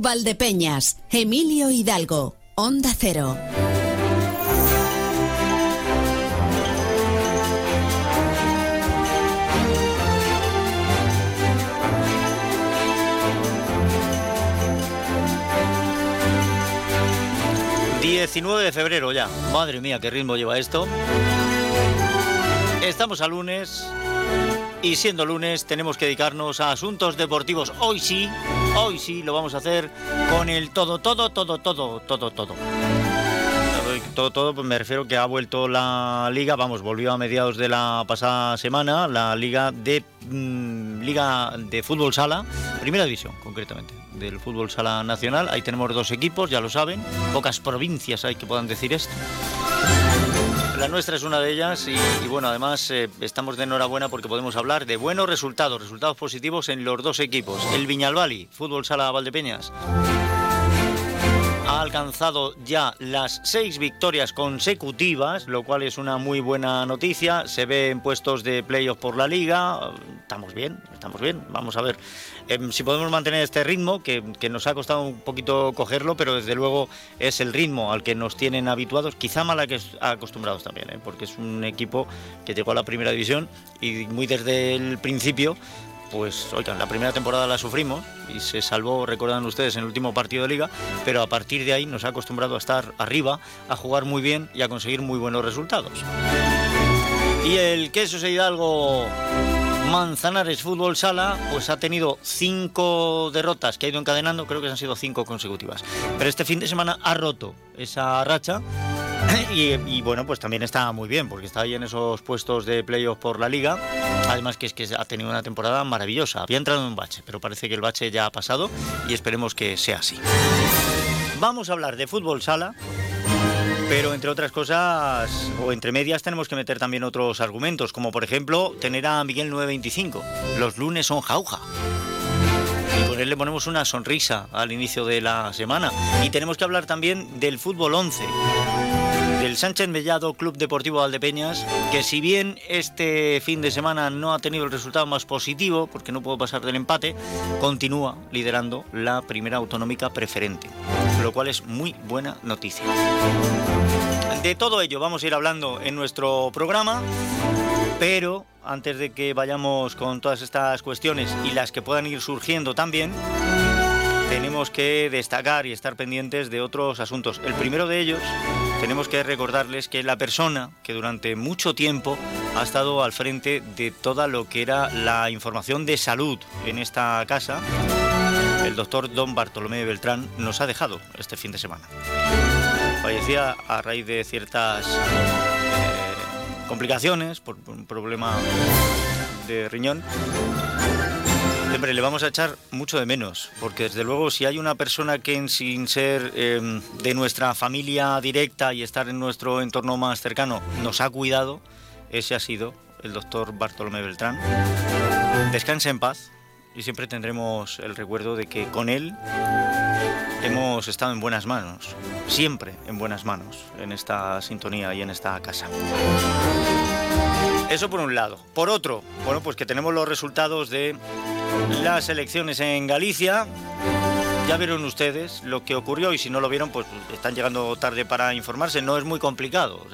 Valdepeñas, Emilio Hidalgo, Onda Cero. ...19 de febrero ya. Madre mía, qué ritmo lleva esto. Estamos a lunes y siendo lunes tenemos que dedicarnos a asuntos deportivos. Hoy sí, hoy sí lo vamos a hacer con el todo, todo, todo, todo, todo, todo. Todo, todo, pues me refiero que ha vuelto la liga, vamos, volvió a mediados de la pasada semana, la liga de mm, liga de fútbol sala, primera división concretamente, del fútbol sala nacional. Ahí tenemos dos equipos, ya lo saben, pocas provincias hay que puedan decir esto. La nuestra es una de ellas y, bueno, además eh, estamos de enhorabuena porque podemos hablar de buenos resultados, resultados positivos en los dos equipos. El Viñalbali, Fútbol Sala Valdepeñas, ha alcanzado ya las seis victorias consecutivas, lo cual es una muy buena noticia. Se ve en puestos de playoff por la liga. Estamos bien, estamos bien. Vamos a ver Em, si podemos mantener este ritmo, que, nos ha costado un poquito cogerlo, pero desde luego es el ritmo al que nos tienen habituados, quizá mal acostumbrados también, ¿eh? porque es un equipo que llegó a la primera división y muy desde el principio pues oigan, la primera temporada la sufrimos y se salvó, recuerdan ustedes, en el último partido de liga, pero a partir de ahí nos ha acostumbrado a estar arriba, a jugar muy bien y a conseguir muy buenos resultados. Y el queso se Hidalgo Manzanares Fútbol Sala pues ha tenido cinco derrotas que ha ido encadenando, creo que han sido cinco consecutivas. Pero este fin de semana ha roto esa racha y, bueno, pues también está muy bien, porque está ahí en esos puestos de playoff por la liga. Además que es que ha tenido una temporada maravillosa. Había entrado en un bache, pero parece que el bache ya ha pasado y esperemos que sea así. Vamos a hablar de fútbol sala pero entre otras cosas, o entre medias, tenemos que meter también otros argumentos, como por ejemplo tener a Miguel 925. Los lunes son jauja. Y le ponemos una sonrisa al inicio de la semana. Y tenemos que hablar también del fútbol 11 del Sánchez Mellado Club Deportivo Valdepeñas, que si bien este fin de semana no ha tenido el resultado más positivo, porque no puedo pasar del empate, continúa liderando la primera autonómica preferente, lo cual es muy buena noticia. De todo ello vamos a ir hablando en nuestro programa, pero antes de que vayamos con todas estas cuestiones y las que puedan ir surgiendo también, tenemos que destacar y estar pendientes de otros asuntos. El primero de ellos, tenemos que recordarles que la persona que durante mucho tiempo ha estado al frente de toda lo que era la información de salud en esta casa, el doctor don Bartolomé Beltrán, nos ha dejado este fin de semana. Fallecía a raíz de ciertas eh, complicaciones por un problema de riñón Hombre, le vamos a echar mucho de menos, porque desde luego si hay una persona que sin ser em, de nuestra familia directa y estar en nuestro entorno más cercano nos ha cuidado, ese ha sido el doctor Bartolomé Beltrán. Descanse en paz y siempre tendremos el recuerdo de que con él hemos estado en buenas manos, siempre en buenas manos, en esta sintonía y en esta casa. Eso por un lado. Por otro, bueno, pues que tenemos los resultados de las elecciones en Galicia. Ya vieron ustedes lo que ocurrió y si no lo vieron, pues están llegando tarde para informarse. No es muy complicado.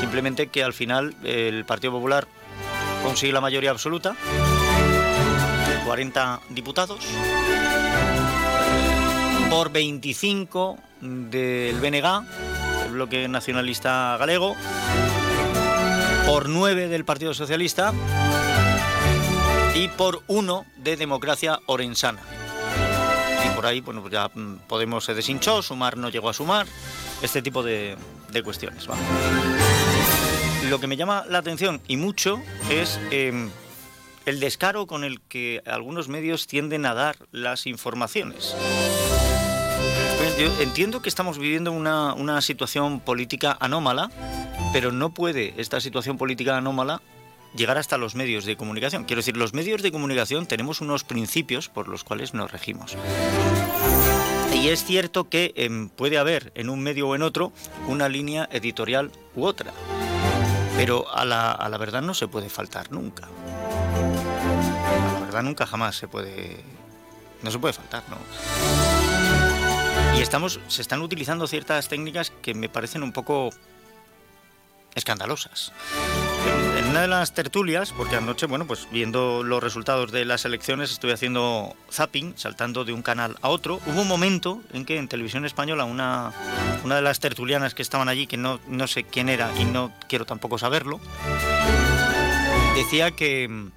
simplemente que al final el Partido Popular consigue la mayoría absoluta, 40 diputados, por 25 del BNG, el bloque nacionalista galego, por 9 del Partido Socialista y por uno de Democracia Orensana. Y por ahí, bueno, ya mm, Podemos se deshinchó, Sumar no llegó a sumar, este tipo de, cuestiones. Lo que me llama la atención y mucho es em, el descaro con el que algunos medios tienden a dar las informaciones. Yo entiendo que estamos viviendo una, una situación política anómala, pero no puede esta situación política anómala llegar hasta los medios de comunicación. Quiero decir, los medios de comunicación tenemos unos principios por los cuales nos regimos. Y es cierto que em, puede haber en un medio o en otro una línea editorial u otra, pero a la, a la verdad no se puede faltar nunca. A la verdad nunca jamás se puede... No se puede faltar, ¿no? Y estamos, se están utilizando ciertas técnicas que me parecen un poco escandalosas. En una de las tertulias, porque anoche, bueno, pues viendo los resultados de las elecciones, estoy haciendo zapping, saltando de un canal a otro. Hubo un momento en que en televisión española una, una de las tertulianas que estaban allí, que no, no sé quién era y no quiero tampoco saberlo, decía que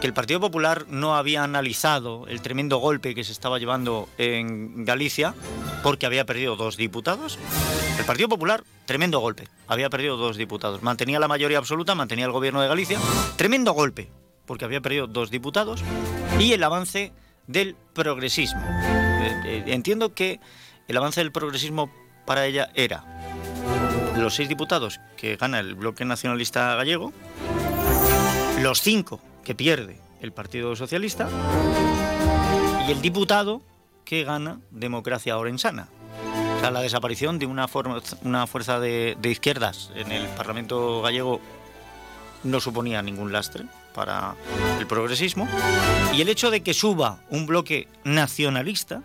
que el Partido Popular no había analizado el tremendo golpe que se estaba llevando en Galicia porque había perdido dos diputados. El Partido Popular, tremendo golpe, había perdido dos diputados. Mantenía la mayoría absoluta, mantenía el gobierno de Galicia. Tremendo golpe porque había perdido dos diputados. Y el avance del progresismo. Eh, eh, entiendo que el avance del progresismo para ella era los seis diputados que gana el bloque nacionalista gallego, los cinco que pierde el Partido Socialista y el diputado que gana Democracia Orensana. O sea, la desaparición de una, una fuerza de, izquierdas en el Parlamento gallego no suponía ningún lastre para el progresismo. Y el hecho de que suba un bloque nacionalista,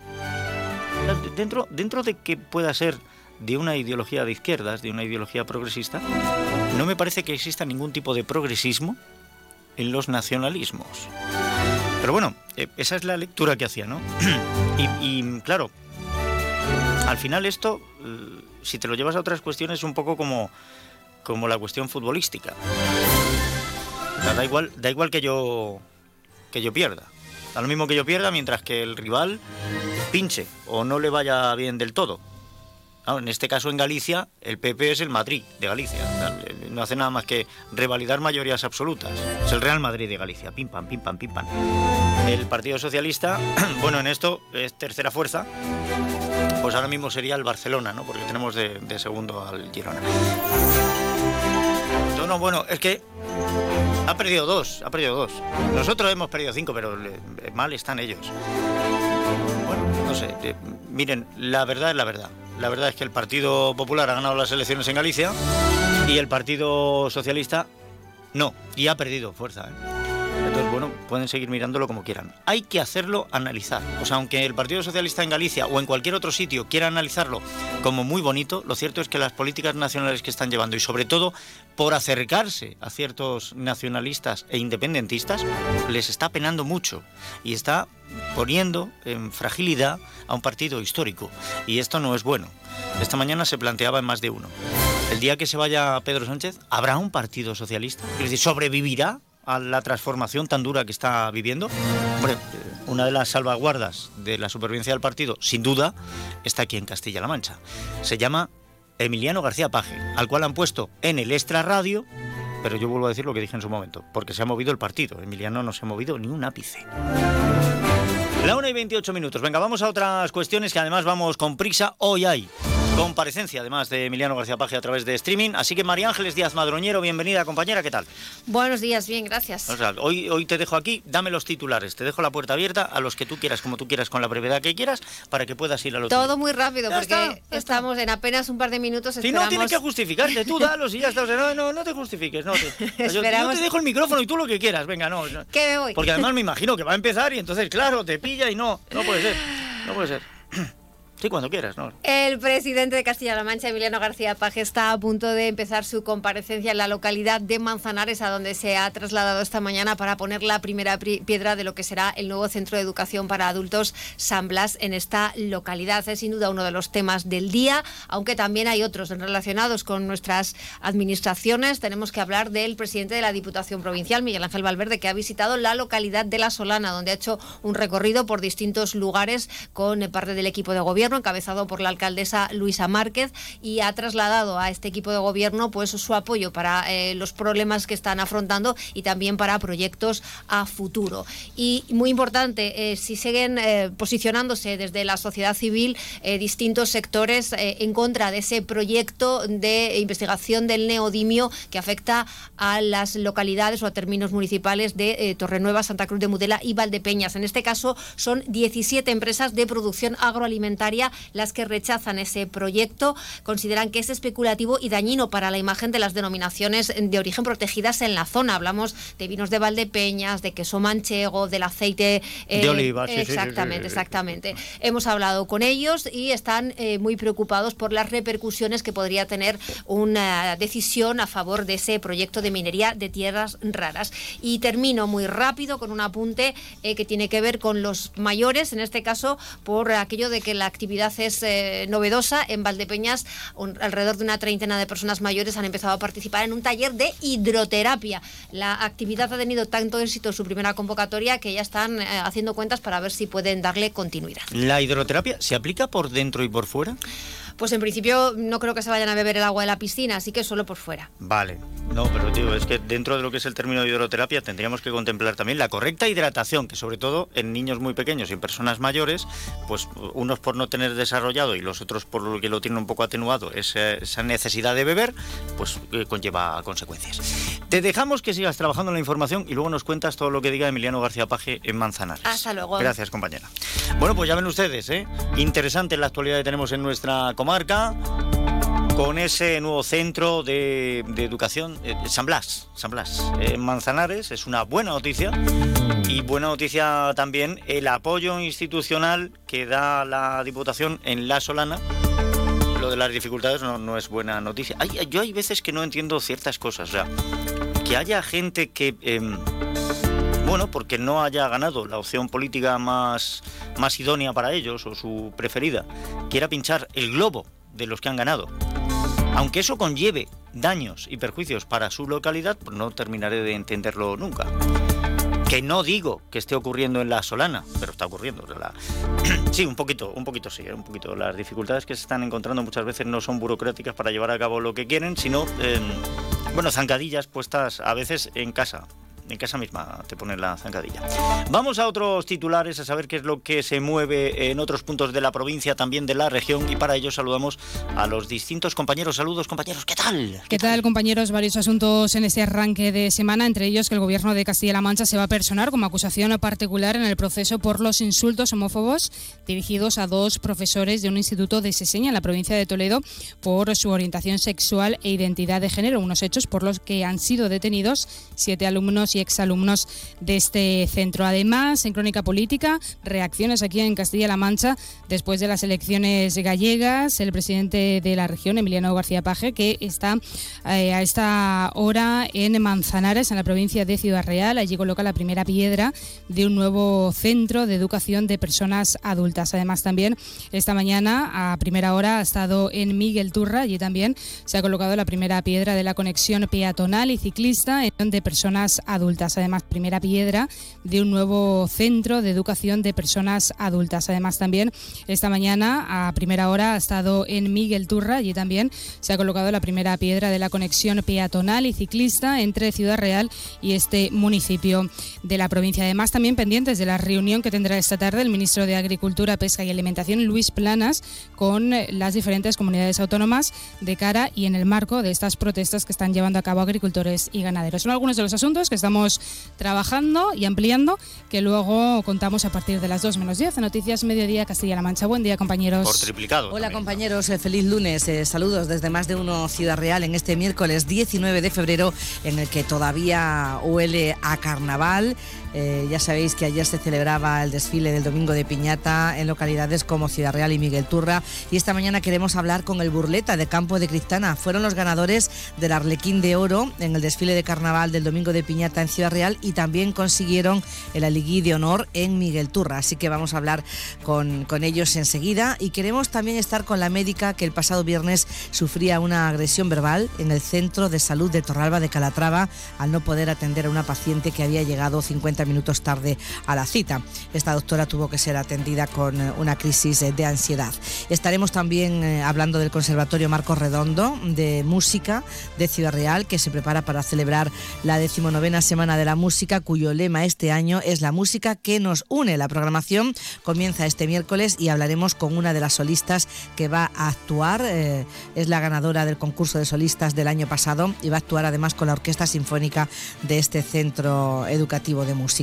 dentro, dentro de que pueda ser de una ideología de izquierdas, de una ideología progresista, no me parece que exista ningún tipo de progresismo en los nacionalismos. Pero bueno, eh, esa es la lectura que hacía, ¿no? y, claro, al final esto, eh, si te lo llevas a otras cuestiones, es un poco como, como la cuestión futbolística. da igual, da igual que yo que yo pierda. Da lo mismo que yo pierda mientras que el rival pinche o no le vaya bien del todo en este caso en Galicia, el PP es el Madrid de Galicia. No hace nada más que revalidar mayorías absolutas. Es el Real Madrid de Galicia. Pim pam, pim pam, pim pam. El Partido Socialista, bueno, en esto es tercera fuerza. Pues ahora mismo sería el Barcelona, ¿no? Porque tenemos de, segundo al Girona. No, bueno, es que ha perdido dos, ha perdido dos. Nosotros hemos perdido cinco, pero mal están ellos. Bueno, no sé. miren, la verdad es la verdad. La verdad es que el Partido Popular ha ganado las elecciones en Galicia y el Partido Socialista no, y ha perdido fuerza. ¿eh? Pueden seguir mirándolo como quieran. Hay que hacerlo analizar. O sea, aunque el Partido Socialista en Galicia o en cualquier otro sitio quiera analizarlo como muy bonito, lo cierto es que las políticas nacionales que están llevando y sobre todo por acercarse a ciertos nacionalistas e independentistas, les está penando mucho y está poniendo en fragilidad a un partido histórico. Y esto no es bueno. Esta mañana se planteaba en más de uno. El día que se vaya Pedro Sánchez, ¿habrá un partido socialista? Es decir, ¿sobrevivirá a la transformación tan dura que está viviendo? Una de las salvaguardas de la supervivencia del partido, sin duda, está aquí en Castilla-La Mancha. Se llama Emiliano García Paje, al cual han puesto en el Extra Radio, pero yo vuelvo a decir lo que dije en su momento, porque se ha movido el partido. Emiliano no se ha movido ni un ápice. La 1 y 28 minutos. Venga, vamos a otras cuestiones que además vamos con prisa. Hoy hay comparecencia, además de Emiliano García Paje a través de streaming. Así que María Ángeles Díaz Madroñero, bienvenida compañera, ¿qué tal? Buenos días, bien, gracias. hoy, hoy te dejo aquí, dame los titulares, te dejo la puerta abierta a los que tú quieras, como tú quieras, con la brevedad que quieras, para que puedas ir a lo Todo muy rápido, porque estamos en apenas un par de minutos. Si no tienes que justificarte, tú dalos y ya estás. No, no, no te justifiques, no. Te, yo, te dejo el micrófono y tú lo que quieras, venga, no. ¿Qué me voy? Porque además me imagino que va a empezar y entonces, claro, te pilla y no, no puede ser, no puede ser. Sí, cuando quieras, ¿no? El presidente de Castilla-La Mancha, Emiliano García Paje, está a punto de empezar su comparecencia en la localidad de Manzanares, a donde se ha trasladado esta mañana para poner la primera piedra de lo que será el nuevo centro de educación para adultos San Blas en esta localidad. Es sin duda uno de los temas del día, aunque también hay otros relacionados con nuestras administraciones. Tenemos que hablar del presidente de la Diputación Provincial, Miguel Ángel Valverde, que ha visitado la localidad de La Solana, donde ha hecho un recorrido por distintos lugares con parte del equipo de gobierno encabezado por la alcaldesa Luisa Márquez, y ha trasladado a este equipo de gobierno pues su apoyo para eh, los problemas que están afrontando y también para proyectos a futuro. Y muy importante, eh, si siguen eh, posicionándose desde la sociedad civil distintos sectores en contra de ese proyecto de investigación del neodimio que afecta a las localidades o a términos municipales de Torrenueva, Santa Cruz de Mudela y Valdepeñas. En este caso son 17 empresas de producción agroalimentaria Las que rechazan ese proyecto. Consideran que es especulativo y dañino para la imagen de las denominaciones de origen protegidas en la zona. Hablamos de vinos de Valdepeñas, de queso manchego, del aceite eh, de oliva. Sí, exactamente, exactamente. Hemos hablado con ellos y están eh, muy preocupados por las repercusiones que podría tener una decisión a favor de ese proyecto de minería de tierras raras. Y termino muy rápido con un apunte eh, que tiene que ver con los mayores, en este caso por aquello de que la actividad es eh, novedosa. En Valdepeñas, alrededor de una treintena de personas mayores han empezado a participar en un taller de hidroterapia. La actividad ha tenido tanto éxito en su primera convocatoria que ya están eh, haciendo cuentas para ver si pueden darle continuidad. ¿La hidroterapia se aplica por dentro y por fuera? Pues en principio no creo que se vayan a beber el agua de la piscina, así que solo por fuera. Vale. No, pero digo, es que dentro de lo que es el término de hidroterapia tendríamos que contemplar también la correcta hidratación, que sobre todo en niños muy pequeños y en personas mayores, pues unos por no tener desarrollado y los otros por lo que lo tienen un poco atenuado esa, necesidad de beber, pues eh, conlleva consecuencias. Te dejamos que sigas trabajando en la información y luego nos cuentas todo lo que diga Emiliano García Paje en Manzanares. Hasta luego. Gracias, compañera. Bueno, pues ya ven ustedes, ¿eh? Interesante la actualidad que tenemos en nuestra comarca con ese nuevo centro de, educación, eh, San Blas, San Blas, en Manzanares, es una buena noticia. Y buena noticia también el apoyo institucional que da la Diputación en La Solana. Lo de las dificultades no, es buena noticia. yo hay veces que no entiendo ciertas cosas. O sea, que haya gente que... Em, bueno, porque no haya ganado la opción política más, idónea para ellos o su preferida, quiera pinchar el globo de los que han ganado. Aunque eso conlleve daños y perjuicios para su localidad, pues no terminaré de entenderlo nunca. Que no digo que esté ocurriendo en la Solana, pero está ocurriendo. Sí, un poquito, un poquito sí, un poquito. Las dificultades que se están encontrando muchas veces no son burocráticas para llevar a cabo lo que quieren, sino, bueno, zancadillas puestas a veces en casa, en casa misma te ponen la zancadilla. Vamos a otros titulares a saber qué es lo que se mueve en otros puntos de la provincia, también de la región, y para ello saludamos a los distintos compañeros. Saludos, compañeros, ¿qué tal? ¿Qué, tal, compañeros? Varios asuntos en este arranque de semana, entre ellos que el gobierno de Castilla-La Mancha se va a personar como acusación particular en el proceso por los insultos homófobos dirigidos a dos profesores de un instituto de Seseña en la provincia de Toledo por su orientación sexual e identidad de género, unos hechos por los que han sido detenidos siete alumnos y exalumnos de este centro. Además, en Crónica Política, reacciones aquí en Castilla-La Mancha después de las elecciones gallegas. El presidente de la región, Emiliano García Paje, que está eh, a esta hora en Manzanares, en la provincia de Ciudad Real. Allí coloca la primera piedra de un nuevo centro de educación de personas adultas. Además, también esta mañana, a primera hora, ha estado en Miguel Turra. Allí también se ha colocado la primera piedra de la conexión peatonal y ciclista de personas adultas Además, primera piedra de un nuevo centro de educación de personas adultas. Además, también esta mañana a primera hora ha estado en Miguel Turra. y también se ha colocado la primera piedra de la conexión peatonal y ciclista entre Ciudad Real y este municipio de la provincia. Además, también pendientes de la reunión que tendrá esta tarde el ministro de Agricultura, Pesca y Alimentación, Luis Planas, con las diferentes comunidades autónomas de cara y en el marco de estas protestas que están llevando a cabo agricultores y ganaderos. Son algunos de los asuntos que estamos trabajando y ampliando, que luego contamos a partir de las 2 menos 10 Noticias Mediodía Castilla-La Mancha. Buen día, compañeros. Por triplicado. Hola, compañeros. Eh, feliz lunes. Eh, saludos desde más de uno Ciudad Real en este miércoles 19 de febrero, en el que todavía huele a carnaval. Eh, ya sabéis que ayer se celebraba el desfile del Domingo de Piñata en localidades como Ciudad Real y Miguel Turra. Y esta mañana queremos hablar con el Burleta de Campo de Cristana. Fueron los ganadores del Arlequín de Oro en el desfile de carnaval del Domingo de Piñata en Ciudad Real y también consiguieron el Aligui de Honor en Miguel Turra. Así que vamos a hablar con, con ellos enseguida. Y queremos también estar con la médica que el pasado viernes sufría una agresión verbal en el Centro de Salud de Torralba de Calatrava al no poder atender a una paciente que había llegado 50 minutos tarde a la cita. Esta doctora tuvo que ser atendida con eh, una crisis de ansiedad. Estaremos también eh, hablando del Conservatorio Marco Redondo de Música de Ciudad Real, que se prepara para celebrar la decimonovena Semana Semana de la Música, cuyo lema este año es la música que nos une. La programación comienza este miércoles y hablaremos con una de las solistas que va a actuar. Eh, es la ganadora del concurso de solistas del año pasado y va a actuar además con la Orquesta Sinfónica de este centro educativo de música.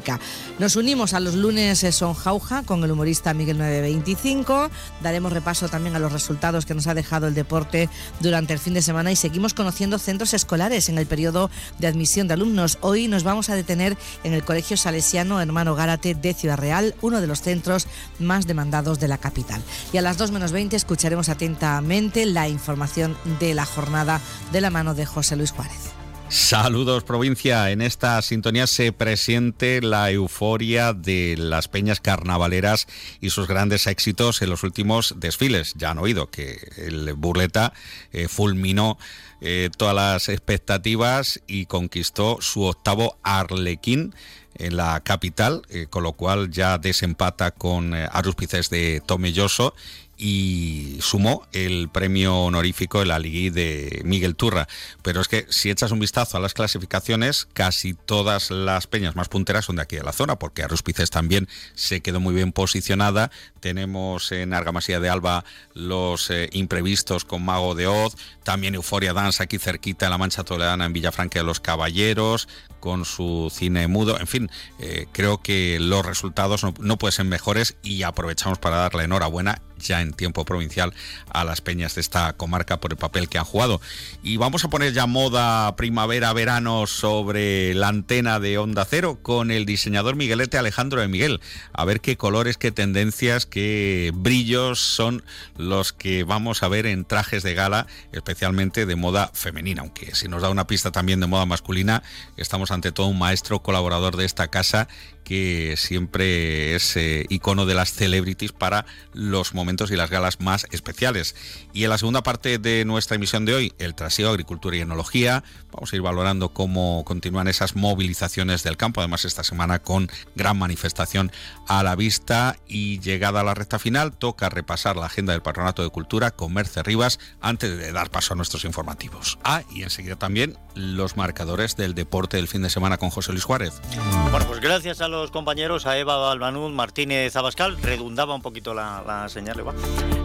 Nos unimos a los lunes Son Jauja con el humorista Miguel 925. Daremos repaso también a los resultados que nos ha dejado el deporte durante el fin de semana y seguimos conociendo centros escolares en el periodo de admisión de alumnos. Hoy nos vamos a detener en el Colegio Salesiano Hermano Gárate de Ciudad Real, uno de los centros más demandados de la capital. Y a las 2 menos 20 escucharemos atentamente la información de la jornada de la mano de José Luis Juárez. Saludos provincia, en esta sintonía se presiente la euforia de las peñas carnavaleras y sus grandes éxitos en los últimos desfiles. Ya han oído que el Burleta eh, fulminó eh, todas las expectativas y conquistó su octavo Arlequín en la capital, eh, con lo cual ya desempata con Aruspices de Tomelloso y sumó el premio honorífico de la Liga de Miguel Turra. Pero es que si echas un vistazo a las clasificaciones, casi todas las peñas más punteras son de aquí de la zona, porque Arruspices también se quedó muy bien posicionada. Tenemos en Argamasía de Alba los eh, imprevistos con Mago de Oz, también Euforia Dance aquí cerquita en la Mancha Toledana en Villafranca de los Caballeros, con su cine mudo. En fin, eh, creo que los resultados no, no pueden ser mejores y aprovechamos para darle enhorabuena ya en tiempo provincial a las peñas de esta comarca por el papel que han jugado. Y vamos a poner ya moda primavera-verano sobre la antena de Onda Cero con el diseñador Miguelete Alejandro de Miguel. A ver qué colores, qué tendencias, qué brillos son los que vamos a ver en trajes de gala, especialmente de moda femenina. Aunque si nos da una pista también de moda masculina, estamos ante todo un maestro colaborador de esta casa que siempre es eh, icono de las celebrities para los momentos y las galas más especiales. Y en la segunda parte de nuestra emisión de hoy, el traseo, agricultura y enología, vamos a ir valorando cómo continúan esas movilizaciones del campo, además esta semana con gran manifestación a la vista y llegada a la recta final, toca repasar la agenda del Patronato de Cultura con Merce Rivas antes de dar paso a nuestros informativos. Ah, y enseguida también los marcadores del deporte del fin de semana con José Luis Juárez. Bueno, pues gracias a los compañeros, a Eva Albanud, Martínez Abascal, redundaba un poquito la, señal,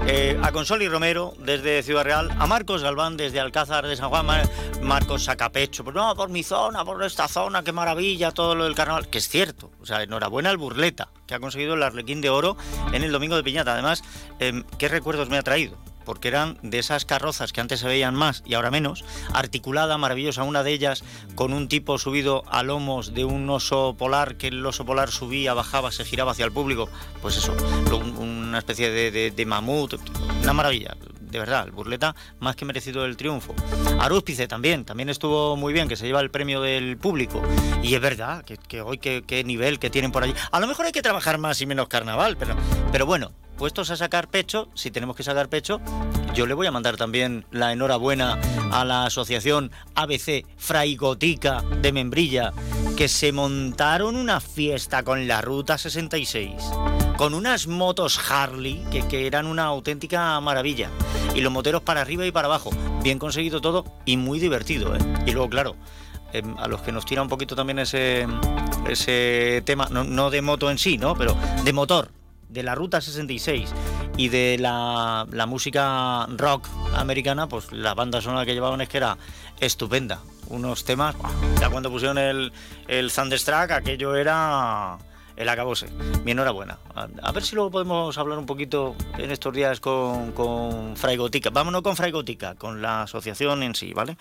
eh, a Consoli Romero desde Ciudad Real, a Marcos Galván desde Alcázar de San Juan, Marcos Sacapecho, pues no, por mi zona, por esta zona, qué maravilla, todo lo del carnaval, que es cierto, o sea, enhorabuena al Burleta, que ha conseguido el Arlequín de Oro en el Domingo de Piñata, además, em, ¿qué recuerdos me ha traído? Porque eran de esas carrozas que antes se veían más y ahora menos, articulada, maravillosa, una de ellas con un tipo subido a lomos de un oso polar, que el oso polar subía, bajaba, se giraba hacia el público, pues eso, una especie de, mamut, una maravilla de verdad, el Burleta más que merecido el triunfo. Arúspice también, también estuvo muy bien, que se lleva el premio del público. Y es verdad, que, hoy qué, nivel que tienen por allí. A lo mejor hay que trabajar más y menos carnaval, pero, pero bueno, puestos a sacar pecho, si tenemos que sacar pecho, yo le voy a mandar también la enhorabuena a la asociación ABC Fraigotica de Membrilla, que se montaron una fiesta con la Ruta 66, con unas motos Harley que, eran una auténtica maravilla, y los moteros para arriba y para abajo, bien conseguido todo y muy divertido. ¿eh? Y luego, claro, em, a los que nos tira un poquito también ese, ese tema, no, no de moto en sí, ¿no? pero de motor de la Ruta 66 y de la, música rock americana, pues la banda sonora que llevaban es que era estupenda. Unos temas, ya cuando pusieron el, el Thunderstruck, aquello era el acabose. Mi enhorabuena. A, ver si luego podemos hablar un poquito en estos días con, con Fraigotica. Vámonos con Fraigotica, con la asociación en sí, ¿vale?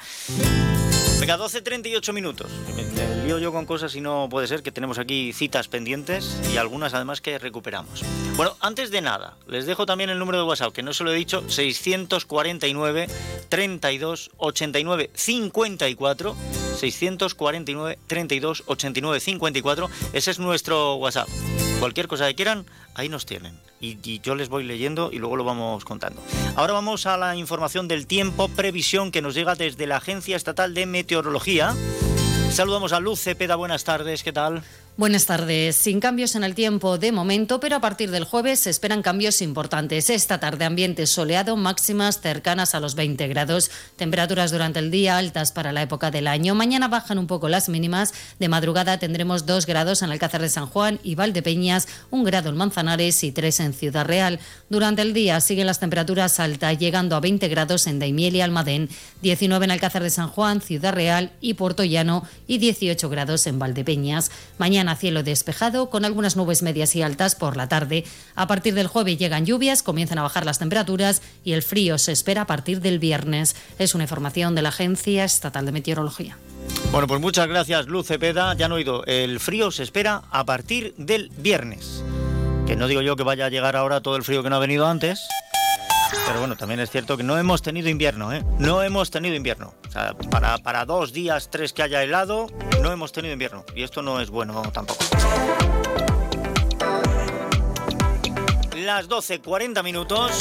Venga, 12.38 minutos. Me, lío yo con cosas y no puede ser que tenemos aquí citas pendientes y algunas además que recuperamos. Bueno, antes de nada, les dejo también el número de WhatsApp, que no se lo he dicho, 649 32 89 54. 649 32 89 54. Ese es nuestro WhatsApp. Cualquier cosa que quieran, ahí nos tienen. Y, yo les voy leyendo y luego lo vamos contando. Ahora vamos a la información del tiempo, previsión que nos llega desde la Agencia Estatal de Meteorología. Saludamos a Luz Cepeda, buenas tardes, ¿qué tal? Buenas tardes. Sin cambios en el tiempo de momento, pero a partir del jueves se esperan cambios importantes. Esta tarde ambiente soleado, máximas cercanas a los 20 grados, temperaturas durante el día altas para la época del año. Mañana bajan un poco las mínimas. De madrugada tendremos 2 grados en Alcázar de San Juan y Valdepeñas, 1 grado en Manzanares y 3 en Ciudad Real. Durante el día siguen las temperaturas altas, llegando a 20 grados en Daimiel y Almadén, 19 en Alcázar de San Juan, Ciudad Real y Puerto Llano y 18 grados en Valdepeñas. Mañana a cielo despejado con algunas nubes medias y altas por la tarde. A partir del jueves llegan lluvias, comienzan a bajar las temperaturas y el frío se espera a partir del viernes. Es una información de la Agencia Estatal de Meteorología. Bueno, pues muchas gracias, Luz Cepeda. Ya han oído, el frío se espera a partir del viernes. Que no digo yo que vaya a llegar ahora todo el frío que no ha venido antes, pero bueno, también es cierto que no hemos tenido invierno, ¿eh? No hemos tenido invierno. O sea, para, para dos días, tres que haya helado, no hemos tenido invierno. Y esto no es bueno tampoco. Las 12.40 minutos.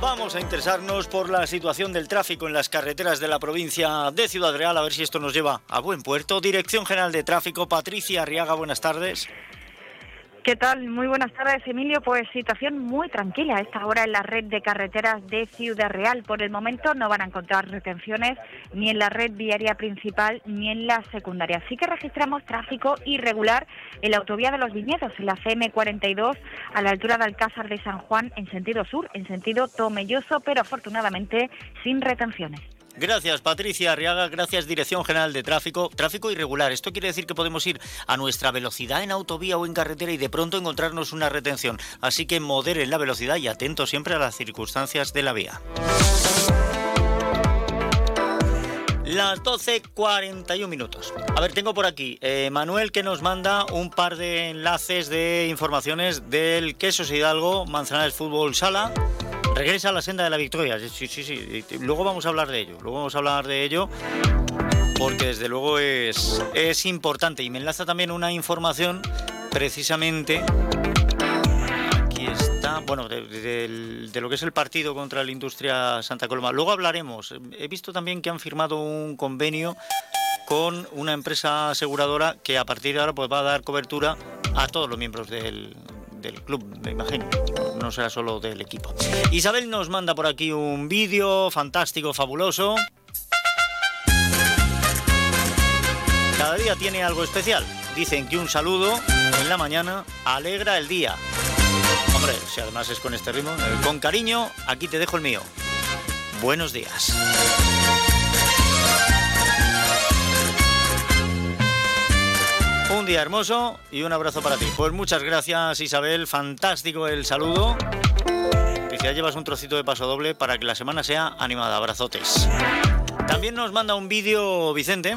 Vamos a interesarnos por la situación del tráfico en las carreteras de la provincia de Ciudad Real, a ver si esto nos lleva a buen puerto. Dirección General de Tráfico, Patricia Arriaga, buenas tardes. ¿Qué tal? Muy buenas tardes, Emilio. Pues situación muy tranquila a esta hora en la red de carreteras de Ciudad Real. Por el momento no van a encontrar retenciones ni en la red viaria principal ni en la secundaria. Sí que registramos tráfico irregular en la autovía de los Viñedos, en la CM42, a la altura de Alcázar de San Juan, en sentido sur, en sentido Tomelloso, pero afortunadamente sin retenciones. Gracias, Patricia Arriaga. Gracias, Dirección General de Tráfico. Tráfico irregular. Esto quiere decir que podemos ir a nuestra velocidad en autovía o en carretera y de pronto encontrarnos una retención. Así que moderen la velocidad y atentos siempre a las circunstancias de la vía. Las 12.41 minutos. A ver, tengo por aquí eh, Manuel que nos manda un par de enlaces de informaciones del Quesos Hidalgo, Manzanares Fútbol Sala regresa a la senda de la victoria. Sí, sí, sí. Luego vamos a hablar de ello. Luego vamos a hablar de ello porque desde luego es, es importante. Y me enlaza también una información precisamente. Aquí está, bueno, de, lo que es el partido contra la industria Santa Coloma. Luego hablaremos. He visto también que han firmado un convenio con una empresa aseguradora que a partir de ahora pues, va a dar cobertura a todos los miembros del, del club, me imagino. No será solo del equipo. Isabel nos manda por aquí un vídeo fantástico, fabuloso. Cada día tiene algo especial. Dicen que un saludo en la mañana alegra el día. Hombre, si además es con este ritmo, eh, con cariño, aquí te dejo el mío. Buenos días. Un día hermoso y un abrazo para ti. Pues muchas gracias Isabel, fantástico el saludo. Que ya llevas un trocito de paso doble para que la semana sea animada. Abrazotes. También nos manda un vídeo Vicente.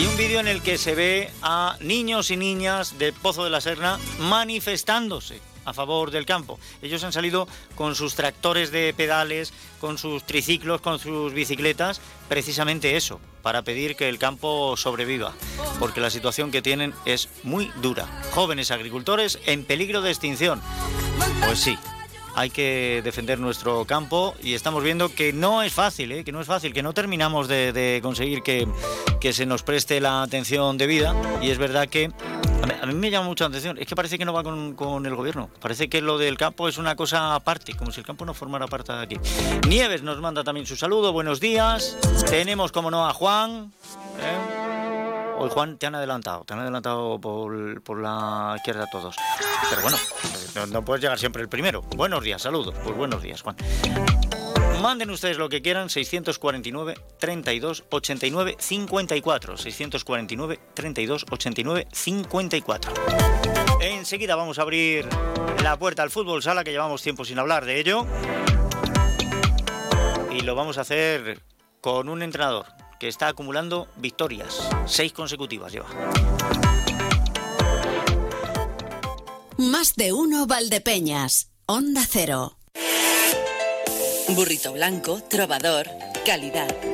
Y un vídeo en el que se ve a niños y niñas del Pozo de la Serna manifestándose a favor del campo. Ellos han salido con sus tractores de pedales, con sus triciclos, con sus bicicletas, precisamente eso, para pedir que el campo sobreviva, porque la situación que tienen es muy dura. Jóvenes agricultores en peligro de extinción. Pues sí, hay que defender nuestro campo y estamos viendo que no es fácil, ¿eh? que no es fácil, que no terminamos de, conseguir que, que, se nos preste la atención debida y es verdad que a mí, me llama mucho la atención, es que parece que no va con, con, el gobierno, parece que lo del campo es una cosa aparte, como si el campo no formara parte de aquí. Nieves nos manda también su saludo, buenos días, tenemos como no a Juan. ¿eh? Hoy, Juan, te han adelantado, te han adelantado por, por la izquierda todos. Pero bueno, no, puedes llegar siempre el primero. Buenos días, saludos. Pues buenos días, Juan. Manden ustedes lo que quieran, 649 32 89 54. 649 32 89 54. Enseguida vamos a abrir la puerta al fútbol sala, que llevamos tiempo sin hablar de ello. Y lo vamos a hacer con un entrenador que está acumulando victorias, seis consecutivas lleva. Más de uno Valdepeñas, Onda Cero. Burrito blanco, trovador, calidad.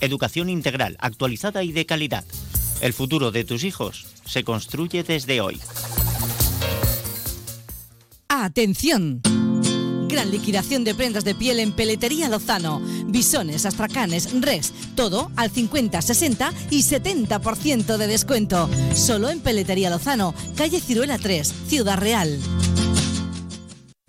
educación integral, actualizada y de calidad. El futuro de tus hijos se construye desde hoy. ¡Atención! Gran liquidación de prendas de piel en Peletería Lozano. Bisones, astracanes, res, todo al 50, 60 y 70% de descuento. Solo en Peletería Lozano, calle Ciruela 3, Ciudad Real.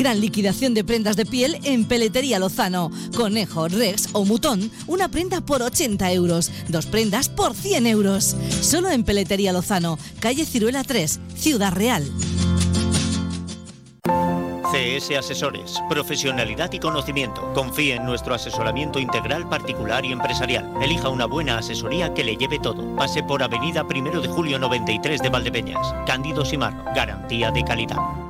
Gran liquidación de prendas de piel en Peletería Lozano. Conejo, Rex o Mutón, una prenda por 80 euros, dos prendas por 100 euros. Solo en Peletería Lozano, calle Ciruela 3, Ciudad Real. CS Asesores, profesionalidad y conocimiento. Confíe en nuestro asesoramiento integral particular y empresarial. Elija una buena asesoría que le lleve todo. Pase por Avenida 1 de Julio 93 de Valdepeñas. Cándido Simar, garantía de calidad.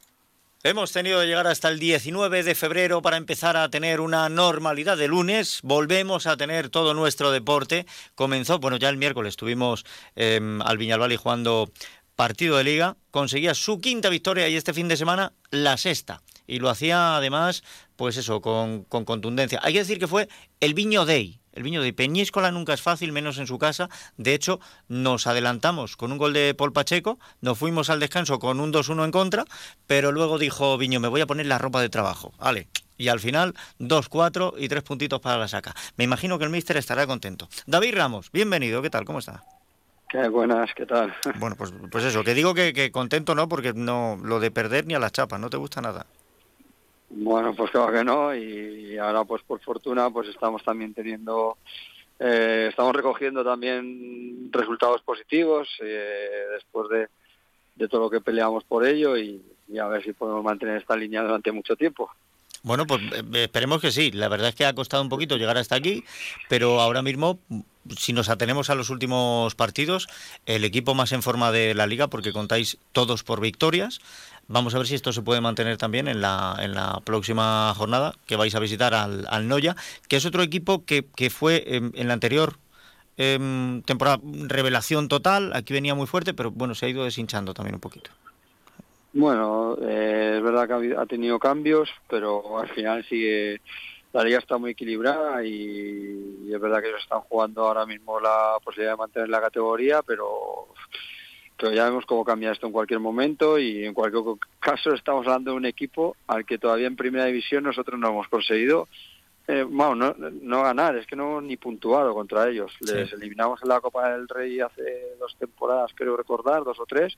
Hemos tenido que llegar hasta el 19 de febrero para empezar a tener una normalidad de lunes. Volvemos a tener todo nuestro deporte. Comenzó, bueno, ya el miércoles estuvimos eh, al Viñalbal y jugando partido de liga. Conseguía su quinta victoria y este fin de semana la sexta. Y lo hacía además, pues eso, con, con contundencia. Hay que decir que fue el Viño Day. El Viño de Peñíscola nunca es fácil, menos en su casa. De hecho, nos adelantamos con un gol de Paul Pacheco, nos fuimos al descanso con un 2-1 en contra, pero luego dijo Viño, me voy a poner la ropa de trabajo. Vale. Y al final, 2-4 y tres puntitos para la saca. Me imagino que el míster estará contento. David Ramos, bienvenido, ¿qué tal? ¿Cómo está? Qué buenas, ¿qué tal? Bueno, pues, pues eso, que digo que, que contento no, porque no lo de perder ni a las chapas, no te gusta nada. Bueno, pues claro que no y ahora pues por fortuna pues estamos también teniendo, eh, estamos recogiendo también resultados positivos eh, después de, de todo lo que peleamos por ello y, y a ver si podemos mantener esta línea durante mucho tiempo. Bueno, pues eh, esperemos que sí. La verdad es que ha costado un poquito llegar hasta aquí, pero ahora mismo, si nos atenemos a los últimos partidos, el equipo más en forma de la liga, porque contáis todos por victorias. Vamos a ver si esto se puede mantener también en la, en la próxima jornada, que vais a visitar al, al Noya, que es otro equipo que, que fue en, en la anterior em, temporada revelación total. Aquí venía muy fuerte, pero bueno, se ha ido deshinchando también un poquito. Bueno, eh, es verdad que ha tenido cambios, pero al final sigue la liga está muy equilibrada y, y es verdad que ellos están jugando ahora mismo la posibilidad de mantener la categoría, pero pero ya vemos cómo cambia esto en cualquier momento y en cualquier caso estamos hablando de un equipo al que todavía en primera división nosotros no hemos conseguido eh, bueno, no, no ganar, es que no hemos ni puntuado contra ellos. Les Sí. eliminamos en la Copa del Rey hace dos temporadas, creo recordar, dos o tres,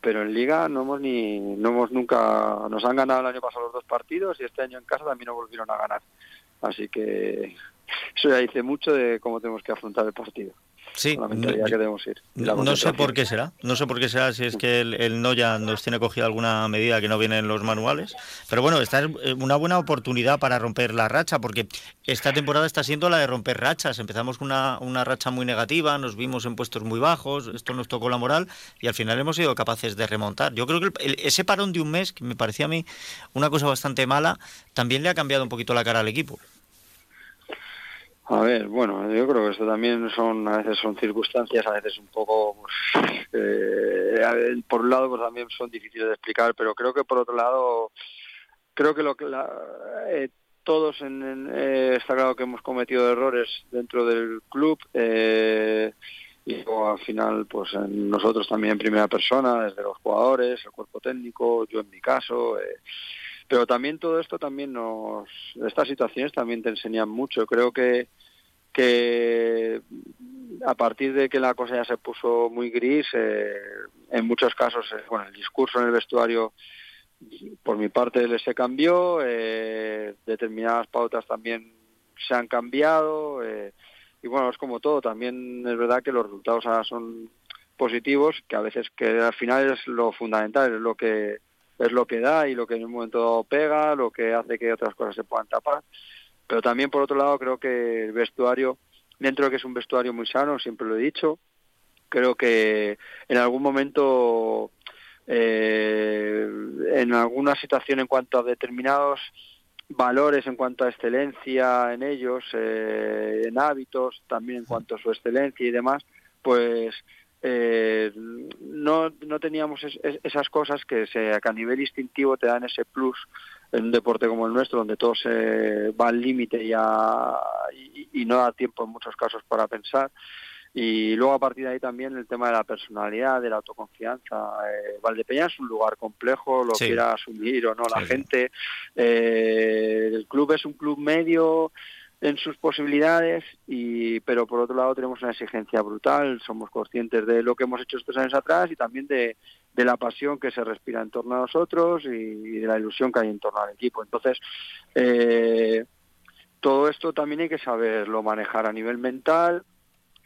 pero en Liga no hemos ni, no hemos nunca, nos han ganado el año pasado los dos partidos y este año en casa también nos volvieron a ganar. Así que eso ya dice mucho de cómo tenemos que afrontar el partido. Sí, la mentalidad no- que debemos ir. No, sé por qué será. No sé por qué será si es que el, el Noya nos tiene cogida alguna medida que no viene en los manuales. Pero bueno, esta es eh, una buena oportunidad para romper la racha, porque esta temporada está siendo la de romper rachas. Empezamos con una, una racha muy negativa, nos vimos en puestos muy bajos, esto nos tocó la moral y al final hemos sido capaces de remontar. Yo creo que el- el- ese parón de un mes, que me parecía a mí una cosa bastante mala, también le ha cambiado un poquito la cara al equipo. A ver, bueno, yo creo que esto también son, a veces son circunstancias, a veces un poco, pues, eh, por un lado, pues también son difíciles de explicar, pero creo que por otro lado, creo que lo que la, eh, todos en, en- eh, está claro que hemos cometido errores dentro del club eh, y al final, pues en nosotros también en primera persona, desde los jugadores, el cuerpo técnico, yo en mi caso. Pero también todo esto también nos estas situaciones también te enseñan mucho. Creo que que a partir de que la cosa ya se puso muy gris eh, en muchos casos eh, bueno el discurso en el vestuario por mi parte se cambió eh, determinadas pautas también se han cambiado eh, y bueno es como todo también es verdad que los resultados ahora son positivos que a veces que al final es lo fundamental es lo que es lo que da y lo que en un momento dado pega, lo que hace que otras cosas se puedan tapar. Pero también, por otro lado, creo que el vestuario, dentro de que es un vestuario muy sano, siempre lo he dicho, creo que en algún momento, eh, en alguna situación en cuanto a determinados valores, en cuanto a excelencia en ellos, eh, en hábitos, también en cuanto a su excelencia y demás, pues eh, no, no teníamos es- es- esas cosas que, se, que a nivel instintivo te dan ese plus en un deporte como el nuestro, donde todo se va al límite y, y, y no da tiempo en muchos casos para pensar. Y luego a partir de ahí también el tema de la personalidad, de la autoconfianza. Eh, Valdepeña es un lugar complejo, lo Sí. quiera asumir o no la sí. gente. Eh, el club es un club medio en sus posibilidades, y pero por otro lado tenemos una exigencia brutal, somos conscientes de lo que hemos hecho estos años atrás y también de, de la pasión que se respira en torno a nosotros y, de la ilusión que hay en torno al equipo. Entonces, eh, todo esto también hay que saberlo manejar a nivel mental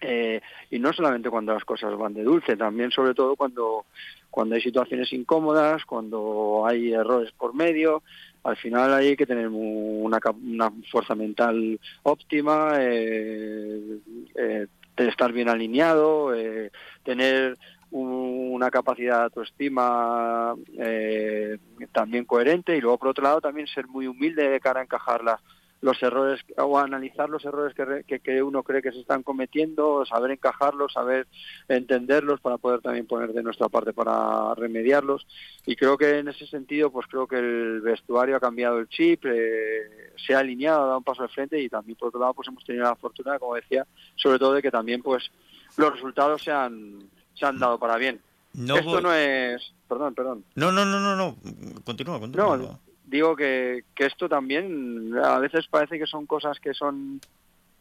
eh, y no solamente cuando las cosas van de dulce, también sobre todo cuando, cuando hay situaciones incómodas, cuando hay errores por medio. Al final hay que tener una, una fuerza mental óptima, eh, eh, estar bien alineado, eh, tener un- una capacidad de autoestima eh, también coherente y luego por otro lado también ser muy humilde de cara a encajar las- los errores o analizar los errores que, re- que, que uno cree que se están cometiendo, saber encajarlos, saber entenderlos para poder también poner de nuestra parte para remediarlos. Y creo que en ese sentido, pues creo que el vestuario ha cambiado el chip, eh, se ha alineado, ha dado un paso al frente y también por otro lado, pues hemos tenido la fortuna, como decía, sobre todo de que también pues los resultados se han, se han dado para bien. No Esto voy- no es... Perdón, perdón. No, no, no, no, no. Continúa, continúa. No, digo que, que esto también a veces parece que son cosas que son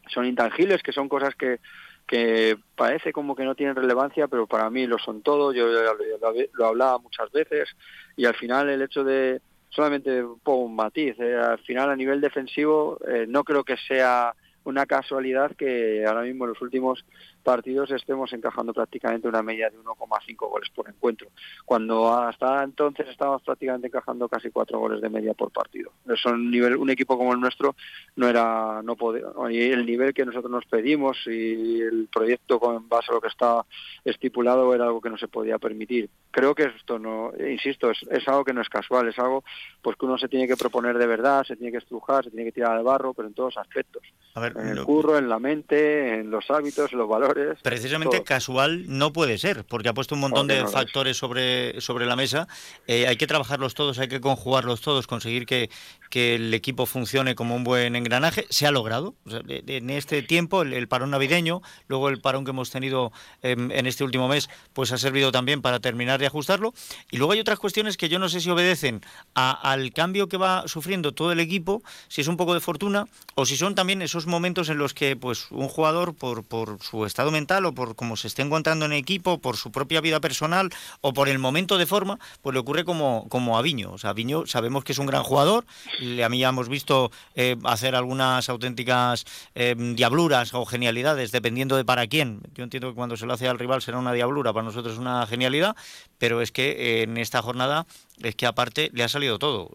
son intangibles, que son cosas que, que parece como que no tienen relevancia, pero para mí lo son todo. Yo lo, hablaba muchas veces y al final el hecho de solamente pongo un matiz. eh, al final a nivel defensivo eh, no creo que sea una casualidad que ahora mismo en los últimos partidos estemos encajando prácticamente una media de 1,5 goles por encuentro, cuando hasta entonces estábamos prácticamente encajando casi 4 goles de media por partido. Eso un nivel, un equipo como el nuestro no era, no podía, el nivel que nosotros nos pedimos y el proyecto con base a lo que está estipulado era algo que no se podía permitir. Creo que esto no, insisto, es, es algo que no es casual, es algo pues que uno se tiene que proponer de verdad, se tiene que estrujar, se tiene que tirar al barro, pero en todos aspectos. En el curro, en la mente, en los hábitos, en los valores. Precisamente casual no puede ser, porque ha puesto un montón de factores sobre, sobre la mesa. Eh, hay que trabajarlos todos, hay que conjugarlos todos, conseguir que, que el equipo funcione como un buen engranaje. Se ha logrado. en este tiempo, el, parón navideño, luego el parón que hemos tenido em, en este último mes, pues ha servido también para terminar de ajustarlo. Y luego hay otras cuestiones que yo no sé si obedecen al cambio que va sufriendo todo el equipo, si es un poco de fortuna o si son también esos momentos en los que pues un jugador por, por su estado mental o por cómo se esté encontrando en equipo, por su propia vida personal o por el momento de forma, pues le ocurre como, como a Viño. Viño sabemos que es un gran jugador, a mí ya hemos visto eh, hacer algunas auténticas eh, diabluras o genialidades, dependiendo de para quién. Yo entiendo que cuando se lo hace al rival será una diablura, para nosotros es una genialidad, pero es que eh, en esta jornada es que aparte le ha salido todo.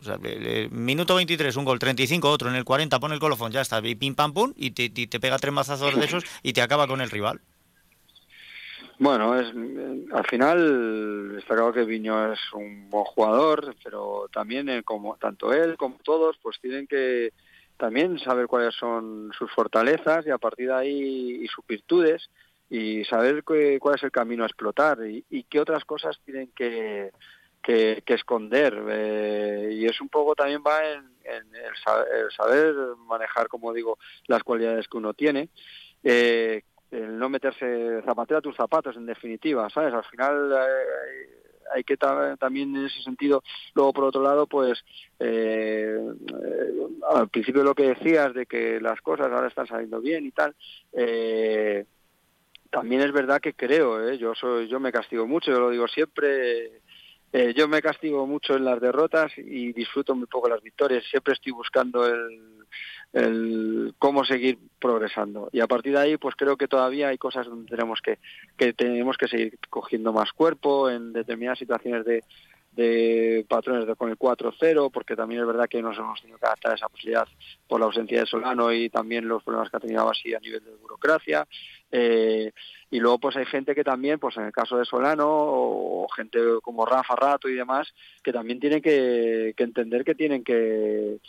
minuto 23, un gol, 35, otro, en el 40 pone el colofón, ya está, y pim pam pum, y te, te pega tres mazazos de esos y te acaba con el rival. Bueno, es, al final está claro que Viño es un buen jugador, pero también eh, como tanto él como todos, pues tienen que también saber cuáles son sus fortalezas y a partir de ahí y sus virtudes y saber cuál es el camino a explotar y, qué otras cosas tienen que, que, esconder. Eh, y es un poco también va en, el, saber, manejar, como digo, las cualidades que uno tiene. Eh, el no meterse zapatera a tus zapatos, en definitiva, ¿sabes? Al final eh, hay que también en ese sentido, luego por otro lado, pues eh, eh, al principio lo que decías de que las cosas ahora están saliendo bien y tal, también es verdad que creo, yo soy, yo me castigo mucho, yo lo digo siempre, yo me castigo mucho en las derrotas y disfruto muy poco las victorias. Siempre estoy buscando el, cómo seguir progresando. Y a partir de ahí, pues creo que todavía hay cosas donde tenemos que, tenemos que seguir cogiendo más cuerpo en determinadas situaciones de, patrones de, con el 4-0, porque también es verdad que nos hemos tenido que adaptar a esa posibilidad por la ausencia de Solano y también los problemas que ha tenido así a nivel de burocracia. Eh, y luego pues hay gente que también, pues en el caso de Solano o, gente como Rafa Rato y demás, que también tienen que, que entender que tienen que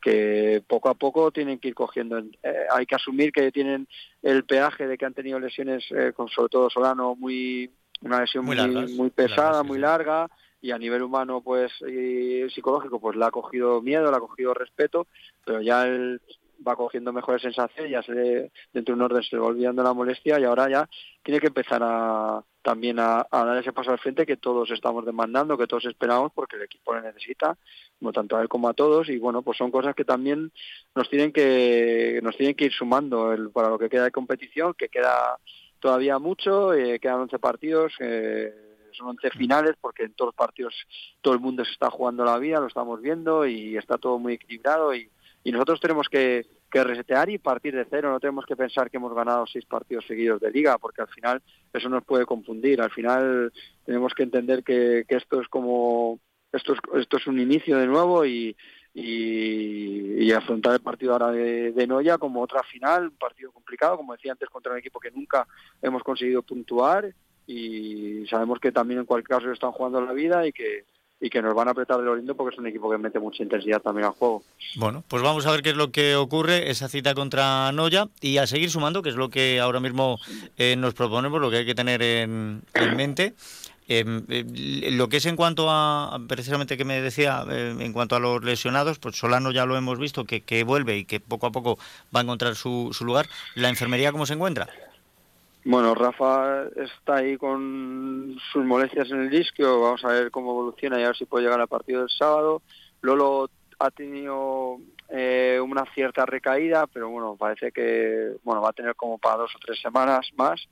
que poco a poco tienen que ir cogiendo. Eh, hay que asumir que tienen el peaje de que han tenido lesiones, eh, con sobre todo Solano, muy una lesión muy, muy, pesada, muy larga, y a nivel humano pues y psicológico pues le ha cogido miedo, le ha cogido respeto, pero ya él va cogiendo mejores sensaciones, ya se dentro de un orden se va olvidando la molestia y ahora ya tiene que empezar a también a, dar ese paso al frente que todos estamos demandando, que todos esperamos porque el equipo le necesita, como tanto a él como a todos. Y bueno, pues son cosas que también nos tienen que nos tienen que ir sumando. El, para lo que queda de competición, que queda todavía mucho, eh, quedan 11 partidos, eh, son 11 finales porque en todos los partidos todo el mundo se está jugando la vida, lo estamos viendo y está todo muy equilibrado y, y nosotros tenemos que, resetear y partir de cero. No tenemos que pensar que hemos ganado seis partidos seguidos de liga, porque al final eso nos puede confundir. Al final tenemos que entender que, esto es como esto es, esto es un inicio de nuevo y, y, afrontar el partido ahora de, de, Noya como otra final, un partido complicado, como decía antes, contra un equipo que nunca hemos conseguido puntuar y sabemos que también en cualquier caso están jugando la vida y que y que nos van a apretar de lo lindo porque es un equipo que mete mucha intensidad también al juego. Bueno, pues vamos a ver qué es lo que ocurre esa cita contra Noya y a seguir sumando, que es lo que ahora mismo eh, nos proponemos, lo que hay que tener en, mente. Em, eh, lo que es en cuanto a, precisamente que me decía, eh, en cuanto a los lesionados, pues Solano ya lo hemos visto, que, que vuelve y que poco a poco va a encontrar su, su lugar. ¿La enfermería cómo se encuentra? Bueno, Rafa está ahí con sus molestias en el disco, vamos a ver cómo evoluciona y a ver si puede llegar al partido del sábado. Lolo ha tenido eh, una cierta recaída, pero bueno, parece que bueno va a tener como para dos o tres semanas más.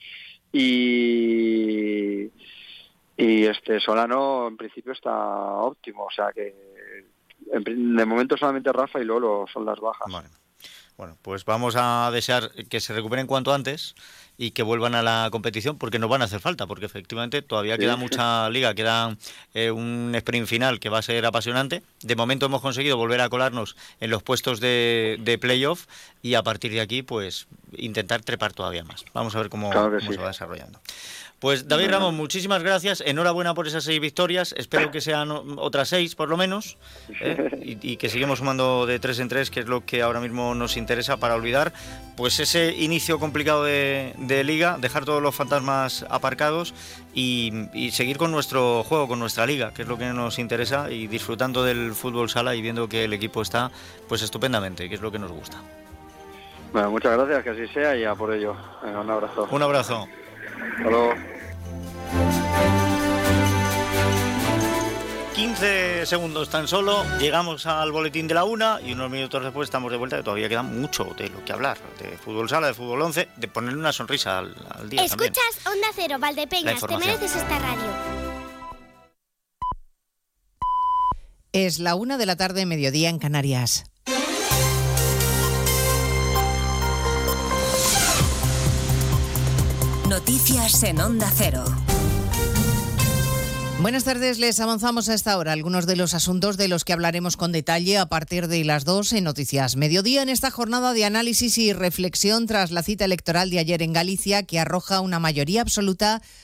Y, este Solano en principio está óptimo, o sea que de momento solamente Rafa y Lolo son las bajas. Pues vamos a desear que se recuperen cuanto antes y que vuelvan a la competición porque nos van a hacer falta, porque efectivamente todavía queda mucha liga, queda eh, un sprint final que va a ser apasionante. De momento hemos conseguido volver a colarnos en los puestos de, de playoff y a partir de aquí pues intentar trepar todavía más. Vamos a ver cómo, cómo se va desarrollando. Pues David Ramos, muchísimas gracias. Enhorabuena por esas seis victorias. Espero que sean otras seis, por lo menos, ¿eh? y, que sigamos sumando de tres en tres, que es lo que ahora mismo nos interesa para olvidar pues ese inicio complicado de, liga, dejar todos los fantasmas aparcados y, y, seguir con nuestro juego, con nuestra liga, que es lo que nos interesa, y disfrutando del fútbol sala y viendo que el equipo está pues estupendamente, que es lo que nos gusta. Bueno, muchas gracias, que así sea y a por ello. un abrazo. Un abrazo. Hasta luego. 15 segundos tan solo, llegamos al boletín de la una y unos minutos después estamos de vuelta, que todavía queda mucho de lo que hablar, de fútbol sala, de fútbol 11, de ponerle una sonrisa al, día. Escuchas Onda Cero, Valdepeñas, te mereces esta radio. Es la una de la tarde, mediodía en Canarias. Noticias en Onda Cero. Buenas tardes, les avanzamos a esta hora algunos de los asuntos de los que hablaremos con detalle a partir de las 2 en Noticias Mediodía en esta jornada de análisis y reflexión tras la cita electoral de ayer en Galicia que arroja una mayoría absoluta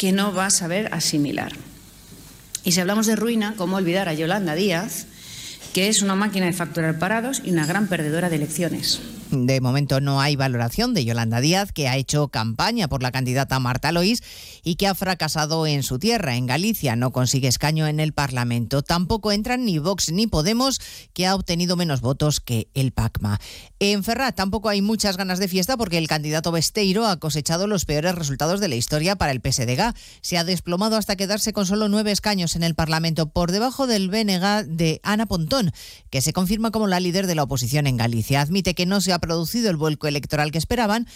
que no va a saber asimilar. Y si hablamos de ruina, ¿cómo olvidar a Yolanda Díaz, que es una máquina de facturar parados y una gran perdedora de elecciones? De momento no hay valoración de Yolanda Díaz, que ha hecho campaña por la candidata Marta Lois y que ha fracasado en su tierra, en Galicia. No consigue escaño en el Parlamento. Tampoco entran ni Vox ni Podemos, que ha obtenido menos votos que el PACMA. En Ferrat tampoco hay muchas ganas de fiesta porque el candidato Besteiro ha cosechado los peores resultados de la historia para el PSDG. Se ha desplomado hasta quedarse con solo nueve escaños en el Parlamento, por debajo del BNG de Ana Pontón, que se confirma como la líder de la oposición en Galicia. Admite que no se ha producido el vuelco electoral que esperaban,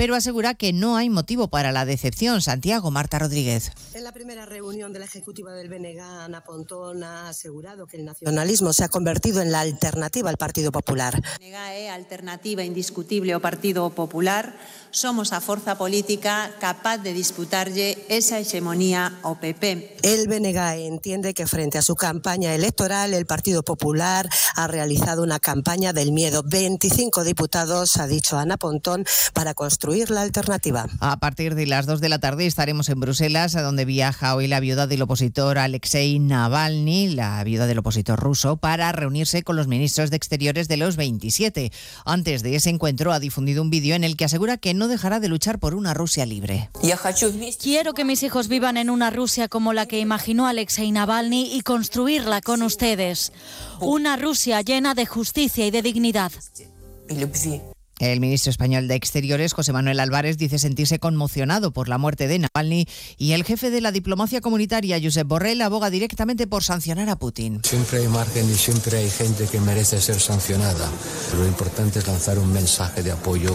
pero asegura que no hay motivo para la decepción. Santiago Marta Rodríguez. En la primera reunión de la ejecutiva del BNG, Ana Pontón ha asegurado que el nacionalismo se ha convertido en la alternativa al Partido Popular. BNG alternativa indiscutible ao Partido Popular. Somos a forza política capaz de disputarlle esa hegemonía ao PP. El BNG entiende que frente a su campaña electoral, el Partido Popular ha realizado una campaña del miedo. 25 diputados, ha dicho Ana Pontón, para construir la alternativa. A partir de las 2 de la tarde estaremos en Bruselas, a donde viaja hoy la viuda del opositor Alexei Navalny, la viuda del opositor ruso, para reunirse con los ministros de Exteriores de los 27. Antes de ese encuentro ha difundido un vídeo en el que asegura que no dejará de luchar por una Rusia libre. Quiero que mis hijos vivan en una Rusia como la que imaginó Alexei Navalny y construirla con ustedes. Una Rusia llena de justicia y de dignidad. El ministro español de Exteriores, José Manuel Álvarez, dice sentirse conmocionado por la muerte de Navalny y el jefe de la diplomacia comunitaria, Josep Borrell, aboga directamente por sancionar a Putin. Siempre hay margen y siempre hay gente que merece ser sancionada. Lo importante es lanzar un mensaje de apoyo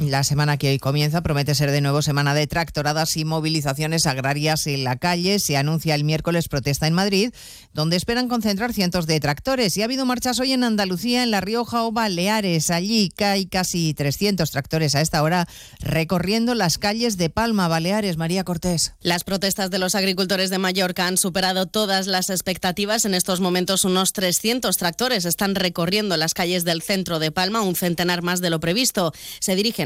La semana que hoy comienza promete ser de nuevo semana de tractoradas y movilizaciones agrarias en la calle. Se anuncia el miércoles protesta en Madrid, donde esperan concentrar cientos de tractores. Y ha habido marchas hoy en Andalucía, en La Rioja o Baleares. Allí hay casi 300 tractores a esta hora recorriendo las calles de Palma, Baleares. María Cortés. Las protestas de los agricultores de Mallorca han superado todas las expectativas. En estos momentos unos 300 tractores están recorriendo las calles del centro de Palma, un centenar más de lo previsto. Se dirigen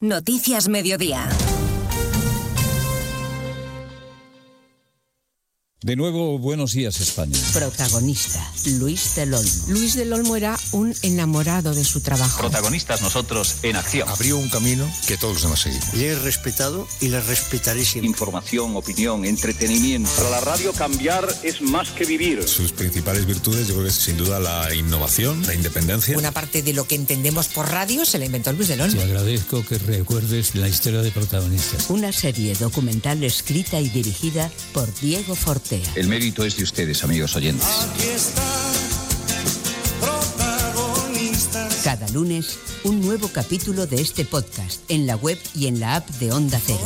Noticias Mediodía. De nuevo, buenos días España. Protagonista, Luis del Olmo. Luis del Olmo era un enamorado de su trabajo. Protagonistas nosotros en acción. Abrió un camino que todos los demás seguimos. Le he respetado y le respetaré siempre. Información, opinión, entretenimiento. Para la radio cambiar es más que vivir. Sus principales virtudes yo creo que es sin duda la innovación, la independencia. Una parte de lo que entendemos por radio se la inventó Luis del Olmo. Te agradezco que recuerdes la historia de protagonistas. Una serie documental escrita y dirigida por Diego El mérito es de ustedes, amigos oyentes. Cada lunes, un nuevo capítulo de este podcast en la web y en la app de Onda Cero.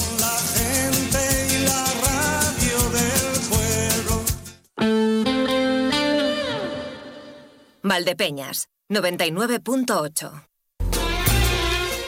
Valdepeñas, 99.8.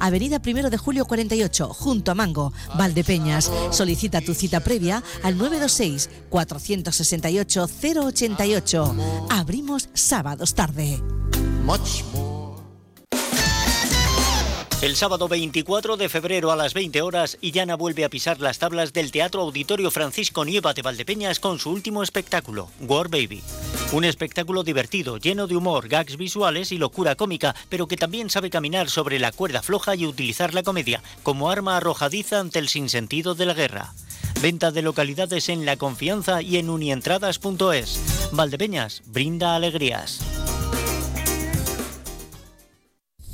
Avenida Primero de Julio 48, junto a Mango, Valdepeñas. Solicita tu cita previa al 926 468 088. Abrimos sábados tarde. El sábado 24 de febrero a las 20 horas, Illana vuelve a pisar las tablas del Teatro Auditorio Francisco Nieva de Valdepeñas con su último espectáculo, War Baby. Un espectáculo divertido, lleno de humor, gags visuales y locura cómica, pero que también sabe caminar sobre la cuerda floja y utilizar la comedia como arma arrojadiza ante el sinsentido de la guerra. Venta de localidades en La Confianza y en unientradas.es. Valdepeñas, brinda alegrías.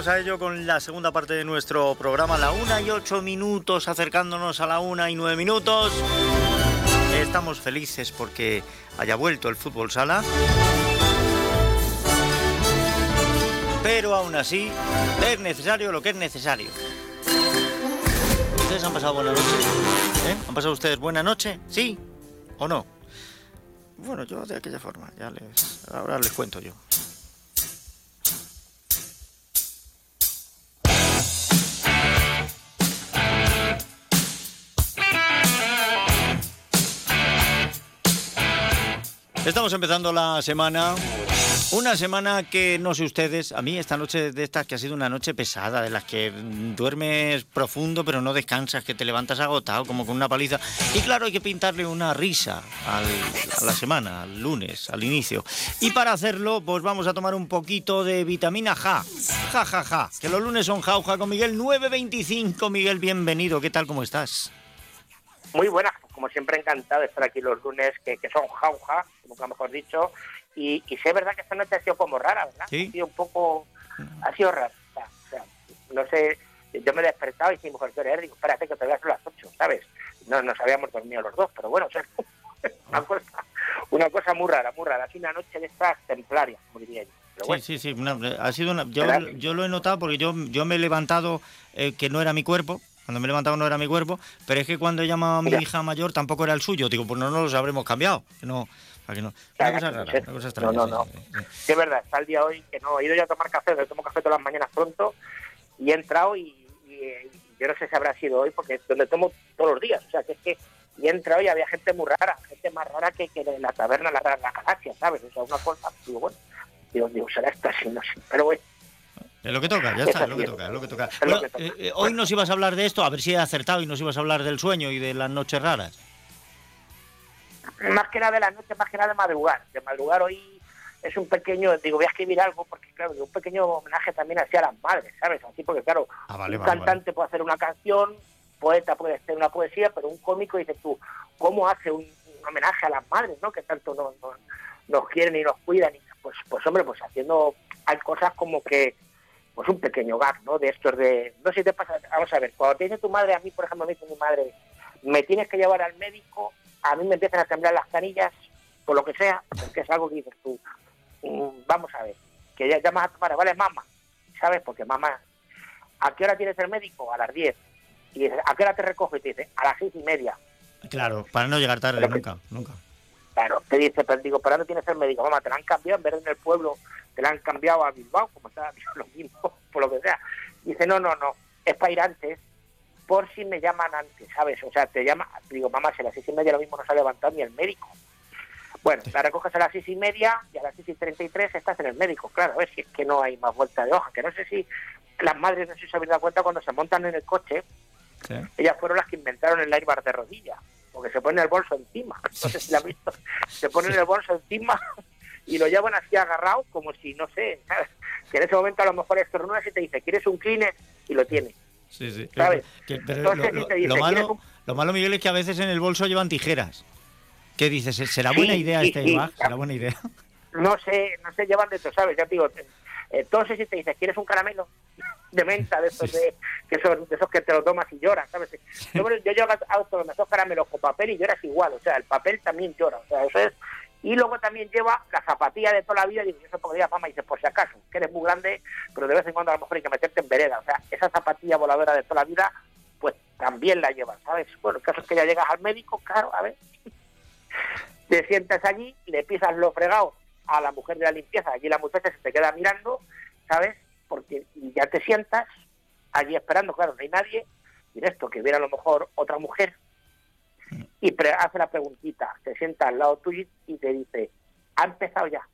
Vamos a ello con la segunda parte de nuestro programa, la una y ocho minutos, acercándonos a la una y nueve minutos. Estamos felices porque haya vuelto el fútbol sala. Pero aún así, es necesario lo que es necesario. ¿Ustedes han pasado buena noche? ¿Eh? ¿Han pasado ustedes buena noche? ¿Sí o no? Bueno, yo de aquella forma, ya les. Ahora les cuento yo. Estamos empezando la semana. Una semana que no sé ustedes, a mí esta noche de estas que ha sido una noche pesada, de las que duermes profundo pero no descansas, que te levantas agotado como con una paliza. Y claro, hay que pintarle una risa a la semana, al lunes, al inicio. Y para hacerlo, pues vamos a tomar un poquito de vitamina J. Ja, ja, ja. Que los lunes son jauja con Miguel 925. Miguel, bienvenido. ¿Qué tal? ¿Cómo estás? Muy buenas, como siempre encantado de estar aquí los lunes, que, que son jauja, nunca mejor dicho, y, y es verdad que esta noche ha sido como rara, ¿verdad? Sí. Ha sido un poco, ha sido rara, o sea, no sé, yo me he despertado y mi mujer, ¿qué hora es? Digo, espérate que todavía son las 8, ¿sabes? No nos habíamos dormido los dos, pero bueno, o sea, una cosa, una cosa muy rara, muy rara, así una noche de estas templarias. Pero bueno, Sí, sí, sí. ha sido una- yo, yo lo he notado porque yo, yo me he levantado eh, que no era mi cuerpo. Cuando me he levantado no era mi cuerpo, pero es que cuando he llamado a mi hija mayor tampoco era el suyo. Digo, pues no nos habremos cambiado. Que no, para que no. Una cosa rara, una cosa extraña. no, sí, no, sí, no. sí. Sí, es verdad, está el día hoy que no he ido ya a tomar café, yo tomo café todas las mañanas pronto y he entrado y, y, eh, yo no sé si habrá sido hoy porque es donde tomo todos los días, o sea que es que y he entrado y había gente muy rara, gente más rara que, que en la taberna la, la galaxia, ¿sabes? O sea, una cosa, digo, bueno, digo, digo será esta así, no sé, pero bueno. Es lo que toca, ya Es está, es lo que toca, es lo que toca. lo Bueno, que toca. eh, eh, hoy nos ibas a hablar de esto, a ver si he acertado y nos ibas a hablar del sueño y de las noches raras. más que nada de la noche, más que nada de madrugar. De madrugar hoy es un pequeño, digo, voy a escribir algo porque, claro, un pequeño homenaje también hacia las madres, ¿sabes? Así porque, claro, Ah, vale, un vale, cantante puede hacer una canción, poeta puede hacer una poesía, pero un cómico dices tú, ¿cómo hace un, un homenaje a las madres, ¿no? Que tanto nos, nos, nos quieren y nos cuidan. Y, pues, pues, hombre, pues haciendo, hay cosas como que, pues un pequeño gag, ¿no? De estos de, no sé si te pasa, vamos a ver, cuando te dice tu madre, a mí, por ejemplo, me dice mi madre, me tienes que llevar al médico, a mí me empiezan a temblar las canillas, por lo que sea, porque es algo que dices tú, mm, vamos a ver, que ya llamas a tu madre, vale, mamá, ¿sabes? Porque mamá, ¿a qué hora tienes el médico? A las 10. Y dices, ¿a qué hora te recoge? Y te dice, a las seis y media. Claro, para no llegar tarde, nunca, nunca. Claro, te dice, pero digo, ¿para dónde tienes el médico? Mamá, te la han cambiado, en vez de en el pueblo, te la han cambiado a Bilbao, como está lo mismo, por lo que sea. Dice, no, no, no, es para ir antes, por si me llaman antes, ¿sabes? O sea, te llama, digo, mamá, si a las seis y media lo mismo no se ha levantado ni el médico. Bueno, la recoges a las seis y media y a las seis y treinta y tres estás en el médico. Claro, a ver si es que no hay más vuelta de hoja. Que no sé si las madres, no sé si se habéis dado cuenta, cuando se montan en el coche, ellas fueron las que inventaron el airbag de rodilla, porque se ponen el bolso encima. No sé si la visto. Se ponen el bolso encima y lo llevan así agarrado, como si, no sé, ¿sabes? que en ese momento a lo mejor estornudas y te dice, ¿quieres un Kleenex? Y lo tienes. Sí, sí. ¿Sabes? Que- pero Entonces, lo, te dice, lo ¿quieres malo, un- lo malo, Miguel, es que a veces en el bolso llevan tijeras. ¿Qué dices? ¿Será buena Sí, idea y- este airbag? ¿Será buena idea? no sé, no sé, llevan de esto, ¿sabes? Ya te digo, entonces si te dices, ¿quieres un caramelo de menta de esos de, que son, de esos que te lo tomas y lloras, ¿sabes? Yo, yo llevo auto esos caramelos con papel y lloras igual, o sea, el papel también llora, o sea, eso es. Y luego también lleva la zapatilla de toda la vida, y digo, yo se podría mamá, y dice, por si acaso, que eres muy grande, pero de vez en cuando a lo mejor hay que meterte en vereda, o sea, esa zapatilla voladora de toda la vida, pues también la llevas, ¿sabes? Bueno, el caso es que ya llegas al médico, claro, a ver, te sientas allí, le pisas lo fregado a la mujer de la limpieza, allí la muchacha se te queda mirando, ¿sabes? Porque y ya te sientas allí esperando, claro, no hay nadie, y esto que viene a lo mejor otra mujer y pre- hace la preguntita, se sienta al lado tuyo y te dice, ha empezado ya,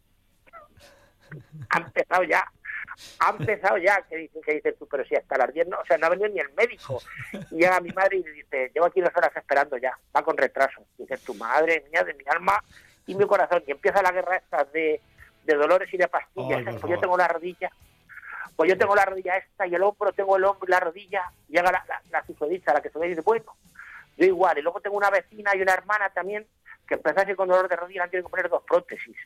ha empezado ya, ha empezado ya, que dices, que dices tú, pero si hasta las 10 no, o sea, no ha venido ni el médico. Y llega mi madre y le dice, llevo aquí dos horas esperando ya, va con retraso. Y dices, tu madre mía, de mi alma y mi corazón. Y empieza la guerra esta de, de dolores y de pastillas. Pues yo tengo la rodilla, pues yo tengo la rodilla esta y el hombro, tengo el hombro y la rodilla. Llega la, la, la la que se ve y dice, bueno, yo igual. Y luego tengo una vecina y una hermana también que empezó así con dolor de rodilla, han tenido que poner dos prótesis.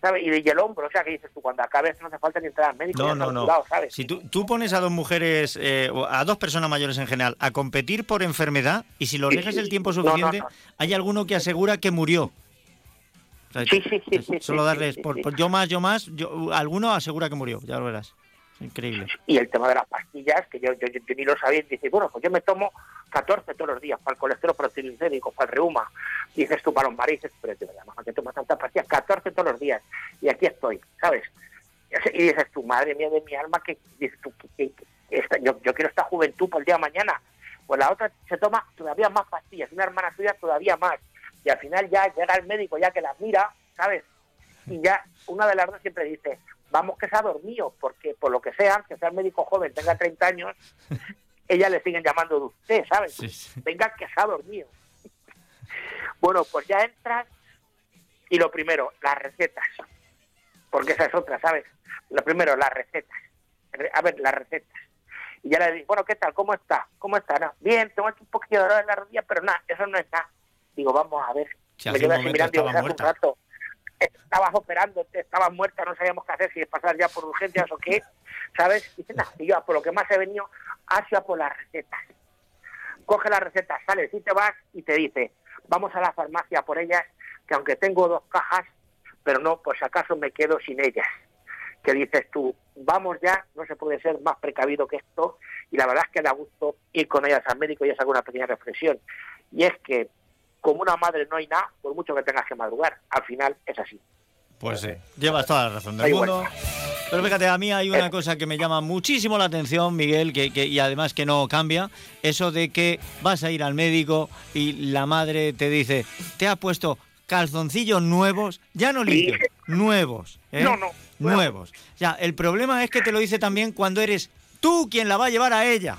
¿sabes? Y, y el hombro, o sea, que dices tú, cuando acabes no hace falta ni entrar al médico, No, no, no. curado, ¿sabes? Si tú, tú pones a dos mujeres, eh, o a dos personas mayores en general, a competir por enfermedad y si Sí, dejas el tiempo sí. No, no, suficiente, no. hay alguno que asegura que murió. Sí, sí, sí, Solo darles, por, yo más, yo más, yo, alguno asegura que murió, ya lo verás. Increíble. Y el tema de las pastillas, que yo, yo, yo- yo ni lo sabía, dice, bueno, pues yo me tomo 14 todos los días para el colesterol protriglicérico, para el reuma. Dices tú, para los mariscos, pero te llamas, que tomas tantas pastillas? 14 todos los días. Y aquí estoy, ¿sabes? Y dices tú, madre mía de mi alma, que dices tú, que, que- que esta- yo, yo quiero esta juventud por el día de mañana. Pues la otra se toma todavía más pastillas, una hermana suya todavía más. Y al final ya llega el médico, ya que las mira, ¿sabes? Y ya una de las dos siempre dice, vamos que se ha dormido, porque por lo que sea, que sea el médico joven, tenga 30 años, ella le siguen llamando de usted, ¿sabes? Venga que se ha dormido. Bueno, pues ya entras y lo primero, las recetas, porque esa es otra, ¿sabes? Lo primero, las recetas. Re- A ver, las recetas. Y ya le digo, bueno, ¿qué tal? ¿Cómo está? ¿Cómo está? No, bien, tengo aquí un poquito de dolor en la rodilla, pero nada, eso no es nada. Digo, vamos a ver. Si Me quedo así mirando, hace un rato estabas operando, estabas muerta, no sabíamos qué hacer, si pasar ya por urgencias o qué, ¿sabes? Y "Nah". y yo, por lo que más he venido, hacia por las recetas. Coge las recetas, sales y te vas y te dice, vamos a la farmacia por ellas, que aunque tengo dos cajas, pero no, por si acaso me quedo sin ellas. Que dices tú, vamos ya, no se puede ser más precavido que esto, y la verdad es que da gusto ir con ellas al médico y es alguna pequeña reflexión. Y es que, como una madre no hay nada, por mucho que tengas que madrugar, al final es así. Pues sí, llevas toda la razón del mundo. Pero fíjate, a mí hay una cosa que me llama muchísimo la atención, Miguel, que, que- y además que no cambia, eso de que vas a ir al médico y la madre te dice, te ha puesto calzoncillos nuevos, ya no limpios, nuevos. ¿eh? No, no, Nuevos. Ya, el problema es que te lo dice también cuando eres tú quien la va a llevar a ella.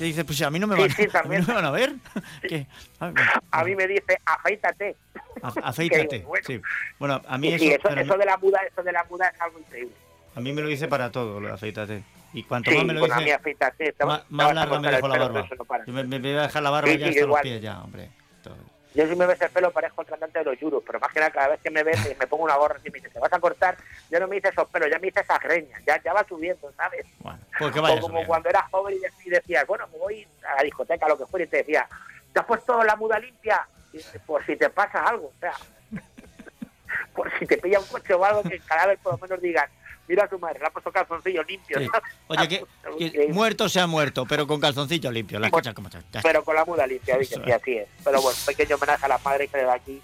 Pues a mí no me van, sí, a, mí no me van a ver. ¿Qué? A ver, A mí me dice, afeítate. afeítate. digo, bueno. sí. Bueno, a mí eso, de la muda, eso de la muda es algo increíble. a mí me lo dice para todo, lo de afeítate. Y cuanto más me lo dice, afeítate, más, larga me dejo la barba. no. Yo me, me voy a dejar la barba ya hasta los pies ya, hombre. Yo si me ves el pelo parezco el cantante de los yuros, pero más que nada cada vez que me ves me, me pongo una gorra y me dice, ¿te vas a cortar? Ya no me dices esos pelos, ya me dices esas greñas, ya, ya va subiendo, ¿sabes? Pues que vaya o como subiendo. cuando eras joven y dec- y decías, bueno, me voy a la discoteca, lo que fuera, y te decía, ¿te has puesto la muda limpia? Por si te pasa algo, o sea, por si te pilla un coche o algo, que cada vez por lo menos digan, mira a tu madre, le ha puesto calzoncillo limpio, Sí. Oye, que, que muerto se ha muerto, pero con calzoncillo limpio. Las cosas como son. Ya está. pero con la muda limpia, dice, sí, así es. Pero bueno, pequeño homenaje a las madres que le da aquí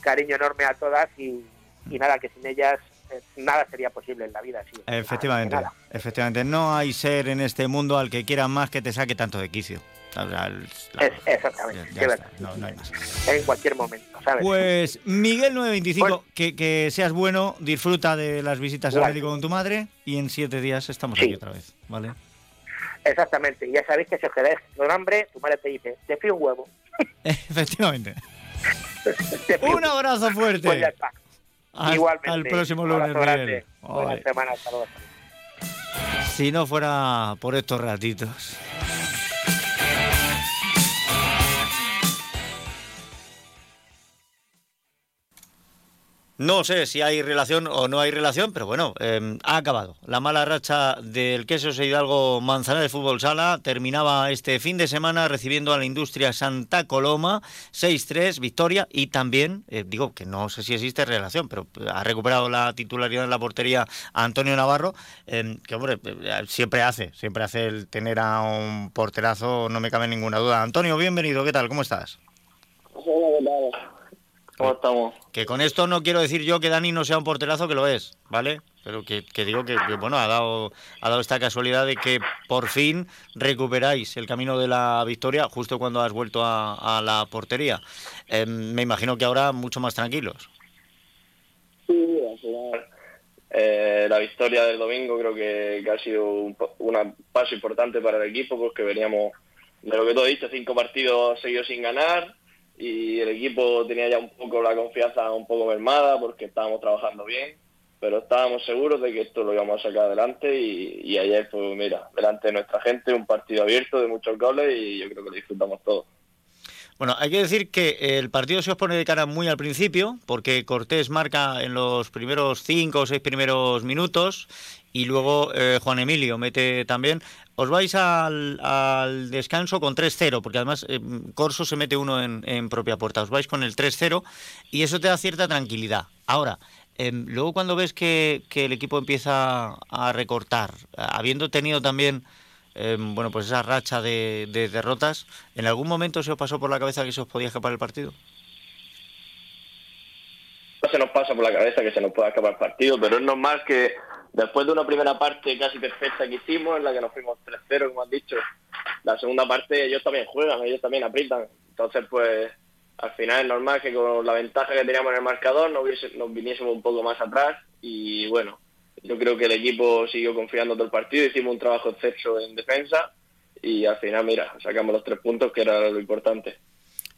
cariño enorme a todas y, y nada, que sin ellas eh, nada sería posible en la vida. Sí. Efectivamente, Nada. efectivamente. No hay ser en este mundo al que quieran más que te saque tanto de quicio. La- Es, exactamente, ya está, verdad. no, no hay más. En cualquier momento, ¿sabes? Pues Miguel 925, que, que seas bueno, disfruta de las visitas al médico con tu madre y en siete días estamos Sí. aquí otra vez, ¿vale? Exactamente. Y ya sabéis que si os quedáis con hambre, tu madre te dice, te fío un huevo. Efectivamente. Un abrazo fuerte. Pues ya está. Igualmente. el próximo Un lunes, abrazo grande. Miguel. Buena Ay. semana, hasta luego. Si no fuera por estos ratitos. No sé si hay relación o no hay relación, pero bueno, eh, ha acabado. La mala racha del queso Hidalgo Manzana de Fútbol Sala terminaba este fin de semana recibiendo a la industria Santa Coloma 6-3, victoria y también, eh, digo que no sé si existe relación, pero ha recuperado la titularidad en la portería Antonio Navarro, eh, que hombre, eh, siempre hace, siempre hace el tener a un porterazo, no me cabe ninguna duda. Antonio, bienvenido, ¿qué tal? ¿Cómo estás? ¿Cómo estamos? Que con esto no quiero decir yo que Dani no sea un porterazo, que lo es, ¿vale? Pero que, que digo que, que, bueno, ha dado, ha dado esta casualidad de que por fin recuperáis el camino de la victoria justo cuando has vuelto a, a la portería. Eh, me imagino que ahora mucho más tranquilos. Sí, al final, eh, la victoria del domingo creo que, que ha sido un, una paso importante para el equipo porque veníamos de lo que tú has dicho, cinco partidos seguidos sin ganar y el equipo tenía ya un poco la confianza un poco mermada porque estábamos trabajando bien, pero estábamos seguros de que esto lo íbamos a sacar adelante y, ayer, pues mira, delante de nuestra gente, un partido abierto de muchos goles y yo creo que lo disfrutamos todos. Bueno, hay que decir que el partido se os pone de cara muy al principio, porque Cortés marca en los primeros cinco o seis primeros minutos y luego eh, Juan Emilio mete también. Os vais al, descanso con 3-0, porque además eh, Corso se mete uno en, propia puerta. Os vais con el 3-0 y eso te da cierta tranquilidad. Ahora, em, luego cuando ves que, el equipo empieza a recortar, habiendo tenido también em, bueno, pues esa racha de, derrotas, ¿en algún momento se os pasó por la cabeza que se os podía escapar el partido? Se nos pasa por la cabeza que se nos pueda escapar el partido, pero es normal que Después de una primera parte casi perfecta que hicimos, en la que nos fuimos 3-0, como has dicho, la segunda parte ellos también juegan, ellos también aprietan. Entonces, pues al final es normal que con la ventaja que teníamos en el marcador nos, nos viniésemos un poco más atrás y bueno, yo creo que el equipo siguió confiando todo el partido, hicimos un trabajo exceso en defensa y al final, mira, sacamos los tres puntos que era lo importante.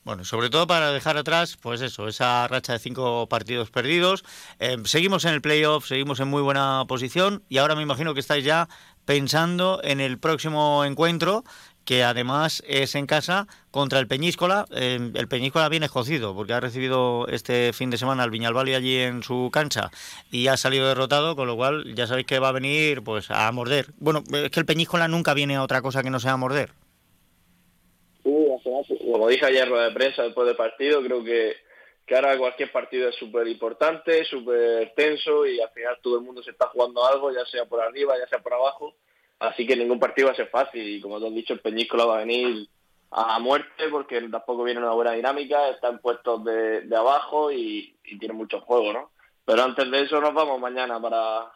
Bueno, sobre todo para dejar atrás, pues eso, esa racha de cinco partidos perdidos. Eh, seguimos en el playoff, seguimos en muy buena posición y ahora me imagino que estáis ya pensando en el próximo encuentro, que además es en casa contra el Peñíscola. Eh, el Peñíscola viene escocido porque ha recibido este fin de semana al Viñalbali allí en su cancha y ha salido derrotado, con lo cual ya sabéis que va a venir pues a morder. Bueno, es que el Peñíscola nunca viene a otra cosa que no sea a morder como dije ayer en de prensa después del partido, creo que, que ahora cualquier partido es súper importante, súper tenso y al final todo el mundo se está jugando algo, ya sea por arriba, ya sea por abajo. Así que ningún partido va a ser fácil y como te has dicho, el Peñíscola va a venir a muerte porque tampoco viene una buena dinámica, está en puestos de, de abajo y, tiene mucho juego, ¿no? Pero antes de eso nos vamos mañana para,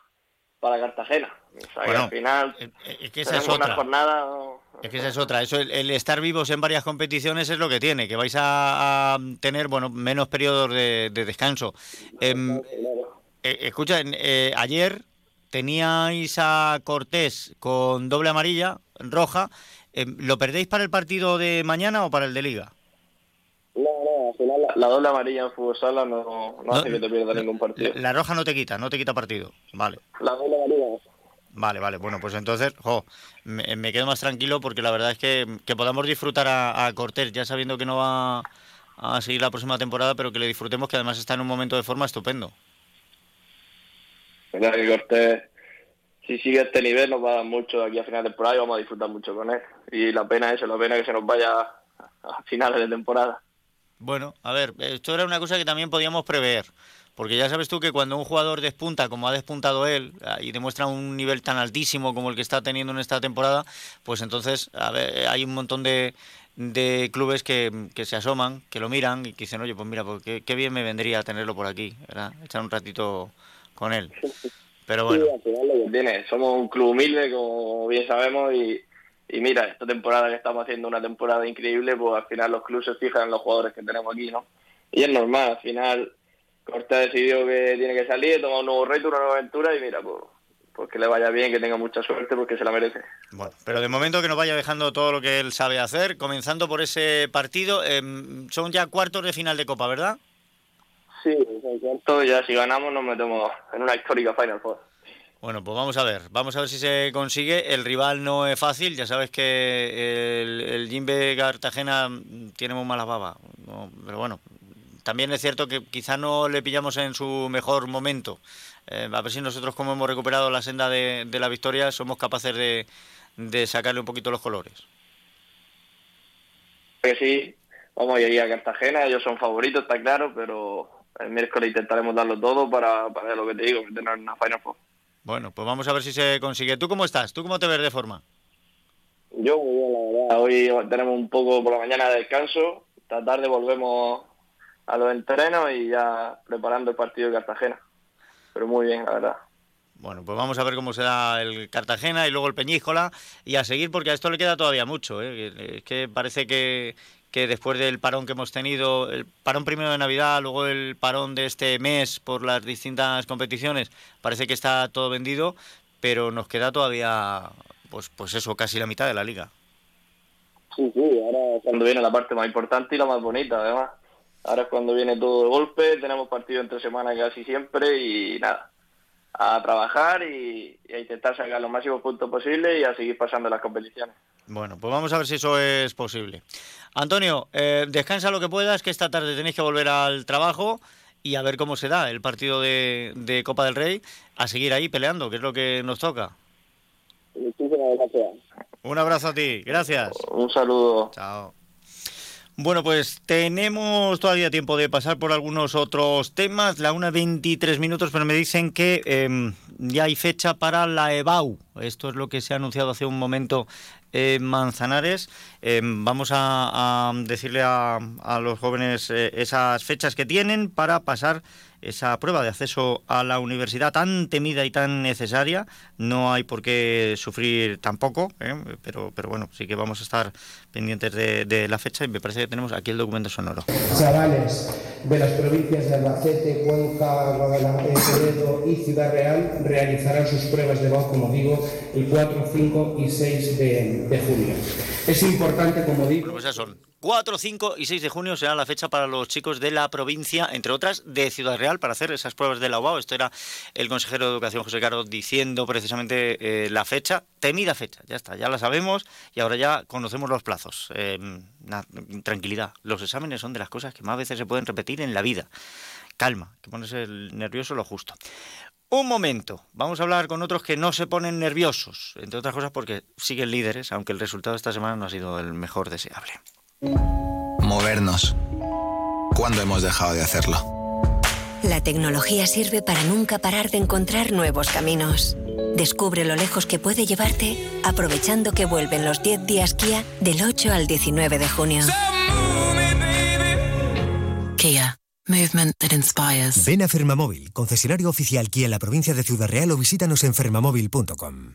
para Cartagena. O sea, al final es que esa es otra. jornada es que esa es otra. Eso, el, estar vivos en varias competiciones es lo que tiene, que vais a, tener bueno menos periodos de, descanso. Em, eh, escucha, eh, ayer teníais a Cortés con doble amarilla, roja. Em, ¿Lo perdéis para el partido de mañana o para el de Liga? No, no, al final la, doble amarilla en fútbol sala no, hace que te pierda ningún partido. La, roja no te quita, no te quita partido. Vale. La doble amarilla Vale, vale, bueno, pues entonces, jo, me, quedo más tranquilo porque la verdad es que, que podamos disfrutar a, Cortés, ya sabiendo que no va a seguir la próxima temporada, pero que le disfrutemos, que además está en un momento de forma estupendo. Mira que Cortés, si sigue este nivel, nos va a dar mucho aquí a final de temporada y vamos a disfrutar mucho con él. Y la pena es eso, la pena que se nos vaya a finales de temporada. Bueno, a ver, esto era una cosa que también podíamos prever. Porque ya sabes tú que cuando un jugador despunta, como ha despuntado él, ah, y demuestra un nivel tan altísimo como el que está teniendo en esta temporada, pues entonces a ver, hay un montón de, de clubes que, que, se asoman, que lo miran y que dicen, oye, pues mira, pues qué, bien me vendría tenerlo por aquí, ¿verdad? echar un ratito con él. Pero bueno. Somos un club humilde, como bien sabemos, y, y mira, esta temporada que estamos haciendo una temporada increíble, pues al final los clubes se fijan en los jugadores que tenemos aquí, ¿no? Y es normal, al final Corta ha decidido que tiene que salir, toma un nuevo reto, una nueva aventura y mira, pues, pues, que le vaya bien, que tenga mucha suerte porque se la merece. Bueno, pero de momento que nos vaya dejando todo lo que él sabe hacer, comenzando por ese partido, em, son ya cuartos de final de Copa, ¿verdad? Sí, cuartos, ya si ganamos nos metemos en una histórica Final Four. Bueno, pues vamos a ver, vamos a ver si se consigue. El rival no es fácil, ya sabes que el, el Jimbe Cartagena tiene muy mala baba, pero bueno, también es cierto que quizá no le pillamos en su mejor momento. Eh, a ver si nosotros, como hemos recuperado la senda de, la victoria, somos capaces de, sacarle un poquito los colores. Que sí, vamos a ir a Cartagena, ellos son favoritos, está claro, pero el miércoles intentaremos darlo todo para, para lo que te digo, tener una Final Four. Bueno, pues vamos a ver si se consigue. ¿Tú cómo estás? ¿Tú cómo te ves de forma? Yo muy bien, la verdad. Hoy tenemos un poco por la mañana de descanso. Esta tarde volvemos a los entrenos y ya preparando el partido de Cartagena. Pero muy bien, la verdad. Bueno, pues vamos a ver cómo será el Cartagena y luego el Peñíscola y a seguir porque a esto le queda todavía mucho. ¿eh? Es que parece que, que después del parón que hemos tenido, el parón primero de Navidad, luego el parón de este mes por las distintas competiciones, parece que está todo vendido, pero nos queda todavía, pues, pues eso, casi la mitad de la liga. Sí, sí, ahora cuando viene la parte más importante y la más bonita, además. Ahora es cuando viene todo de golpe, tenemos partido entre semana casi siempre y nada, a trabajar y, a intentar sacar los máximos puntos posibles y a seguir pasando las competiciones. Bueno, pues vamos a ver si eso es posible. Antonio, eh, descansa lo que puedas, que esta tarde tenéis que volver al trabajo y a ver cómo se da el partido de, de Copa del Rey, a seguir ahí peleando, que es lo que nos toca. Muchísimas gracias. Un abrazo a ti, gracias. Un saludo. Chao. Bueno, pues tenemos todavía tiempo de pasar por algunos otros temas. La 1.23 minutos, pero me dicen que em, ya hay fecha para la EBAU. Esto es lo que se ha anunciado hace un momento en Manzanares. Em, vamos a, a decirle a, a los jóvenes eh, esas fechas que tienen para pasar esa prueba de acceso a la universidad tan temida y tan necesaria. No hay por qué sufrir tampoco, ¿eh? pero, pero bueno, sí que vamos a estar pendientes de, de la fecha y me parece que tenemos aquí el documento sonoro. Chavales de las provincias de Albacete, Cuenca, Guadalajara, Toledo y Ciudad Real realizarán sus pruebas de voz, como digo, el 4, 5 y 6 de, de junio. Es importante, como digo... Pues ya son 4, 5 y 6 de junio será la fecha para los chicos de la provincia, entre otras, de Ciudad Real, para hacer esas pruebas de la UAO. Esto era el consejero de Educación, José Caro, diciendo precisamente eh, la fecha, temida fecha, ya está, ya la sabemos y ahora ya conocemos los plazos. Na- tranquilidad, los exámenes son de las cosas que más veces se pueden repetir en la vida. Calma, que ponerse el nervioso lo justo. Un momento, vamos a hablar con otros que no se ponen nerviosos, entre otras cosas porque siguen líderes, aunque el resultado de esta semana no ha sido el mejor deseable. Movernos. ¿Cuándo hemos dejado de hacerlo? La tecnología sirve para nunca parar de encontrar nuevos caminos. Descubre lo lejos que puede llevarte aprovechando que vuelven los 10 días Kia del 8 al 19 de junio. Kia. Movement that inspires. Ven a Fermamóvil, concesionario oficial Kia en la provincia de Ciudad Real o visítanos en fermamóvil.com.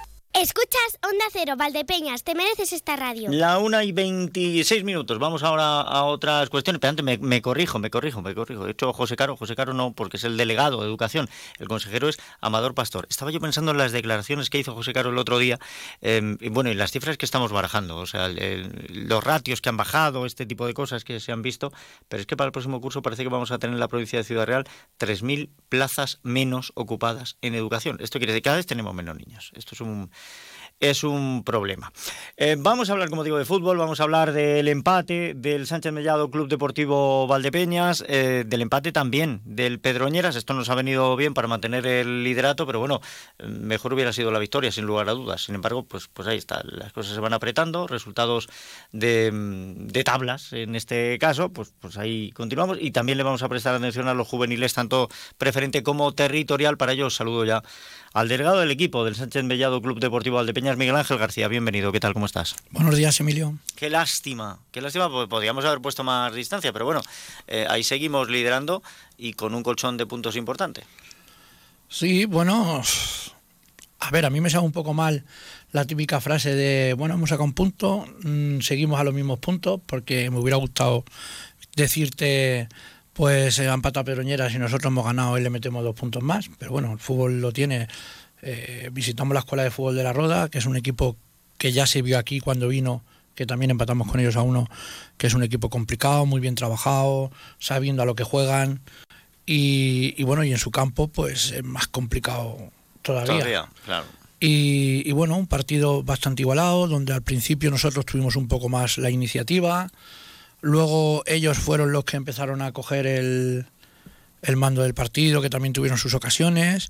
Escuchas Onda Cero, Valdepeñas, te mereces esta radio. La una y 26 minutos. Vamos ahora a otras cuestiones. Pero antes me, corrijo, me corrijo, me corrijo. De hecho, José Caro, José Caro no, porque es el delegado de educación. El consejero es Amador Pastor. Estaba yo pensando en las declaraciones que hizo José Caro el otro día. eh, bueno, y las cifras que estamos barajando. O sea, los ratios que han bajado, este tipo de cosas que se han visto. Pero es que para el próximo curso parece que vamos a tener en la provincia de Ciudad Real 3.000 plazas menos ocupadas en educación. Esto quiere decir que cada vez tenemos menos niños. Esto es un es un problema. Eh, vamos a hablar, como digo, de fútbol, vamos a hablar del empate del Sánchez Mellado Club Deportivo Valdepeñas, eh, del empate también del Pedroñeras. Esto nos ha venido bien para mantener el liderato, pero bueno, mejor hubiera sido la victoria, sin lugar a dudas. Sin embargo, pues, pues ahí está, las cosas se van apretando, resultados de, mm, de tablas en este caso, pues, pues ahí continuamos y también le vamos a prestar atención a los juveniles, tanto preferente como territorial. Para ello, saludo ya al delegado del equipo del Sánchez Mellado Club Deportivo Valdepeñas, Miguel Ángel García. Bienvenido, ¿qué tal? ¿Cómo estás? Buenos días, Emilio. Qué lástima, qué lástima, porque podríamos haber puesto más distancia, pero bueno, eh, ahí seguimos liderando y con un colchón de puntos importante. Sí, bueno, a ver, a mí me sabe un poco mal la típica frase de, bueno, hemos sacado un punto, mm, seguimos a los mismos puntos, porque me hubiera gustado decirte, pues eh, ha empatado a Pedroñeras y nosotros hemos ganado y le metemos dos puntos más, pero bueno, el fútbol lo tiene. Eh, visitamos la Escuela de Fútbol de la Roda, que es un equipo que ya se vio aquí cuando vino, que también empatamos con ellos a uno, que es un equipo complicado, muy bien trabajado, sabiendo a lo que juegan. Y, y bueno, y en su campo, pues es más complicado todavía. Todavía, claro. Y, y bueno, un partido bastante igualado, donde al principio nosotros tuvimos un poco más la iniciativa, luego ellos fueron los que empezaron a coger el, el mando del partido, que también tuvieron sus ocasiones.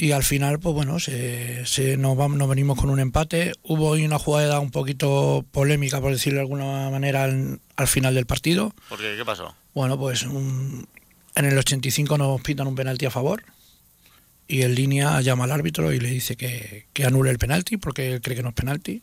Y al final, pues bueno, se, se nos, vamos, nos venimos con un empate. Hubo hoy una jugada un poquito polémica, por decirlo de alguna manera, al, al final del partido. ¿Por qué? ¿Qué pasó? Bueno, pues un- en el 85 nos pitan un penalti a favor y en línea llama al árbitro y le dice que, que anule el penalti porque él cree que no es penalti.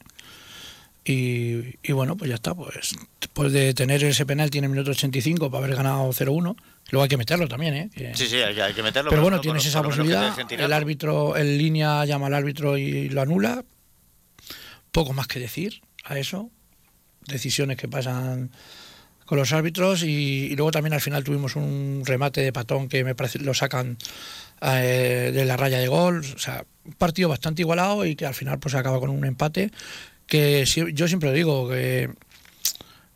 Y, y bueno, pues ya está. Pues después de tener ese penalti en el minuto 85 para haber ganado 0-1, luego hay que meterlo también, ¿eh? Que- Sí, sí, hay, hay que meterlo. pero bueno, no, tienes por- esa por posibilidad. El árbitro, en línea llama al árbitro y lo anula. Poco más que decir a eso. Decisiones que pasan con los árbitros y, y luego también al final tuvimos un remate de patón que me parece lo sacan eh, de la raya de gol. O sea, un partido bastante igualado y que al final pues acaba con un empate que si- yo siempre digo que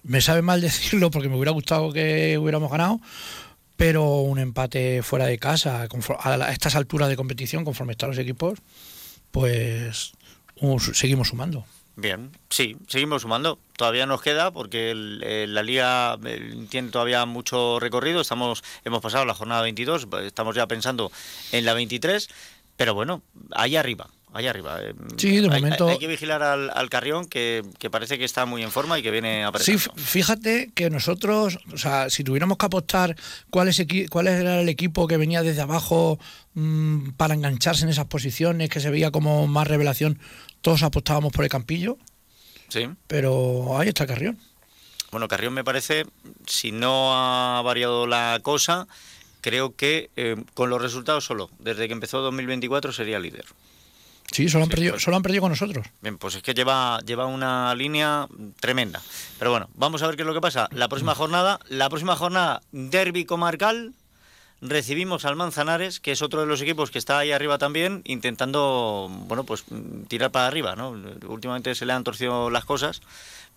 me sabe mal decirlo porque me hubiera gustado que hubiéramos ganado, pero un empate fuera de casa, a estas alturas de competición, conforme están los equipos, pues seguimos sumando. Bien, sí, seguimos sumando. Todavía nos queda porque el- la liga tiene todavía mucho recorrido. Estamos, hemos pasado la jornada 22, estamos ya pensando en la 23, pero bueno, ahí arriba, ahí arriba. eh, Sí, de hay, momento- hay- hay que vigilar al, al Carrión que, que parece que está muy en forma y que viene a Sí, fíjate que nosotros, o sea, si tuviéramos que apostar cuál, es cuál era el equipo que venía desde abajo mm, para engancharse en esas posiciones, que se veía como más revelación, todos apostábamos por el Campillo, Sí. pero ahí está Carrión. Bueno, Carrión me parece, si no ha variado la cosa, creo que eh, con los resultados solo, desde que empezó 2024 sería líder. Sí, solo han, perdido, pues- solo han perdido con nosotros. Bien, pues es que lleva, lleva una línea tremenda. Pero bueno, vamos a ver qué es lo que pasa. La próxima jornada, la próxima jornada, derby comarcal, recibimos al Manzanares, que es otro de los equipos que está ahí arriba también, intentando, bueno, pues mm, tirar para arriba, ¿no? Últimamente se le han torcido las cosas,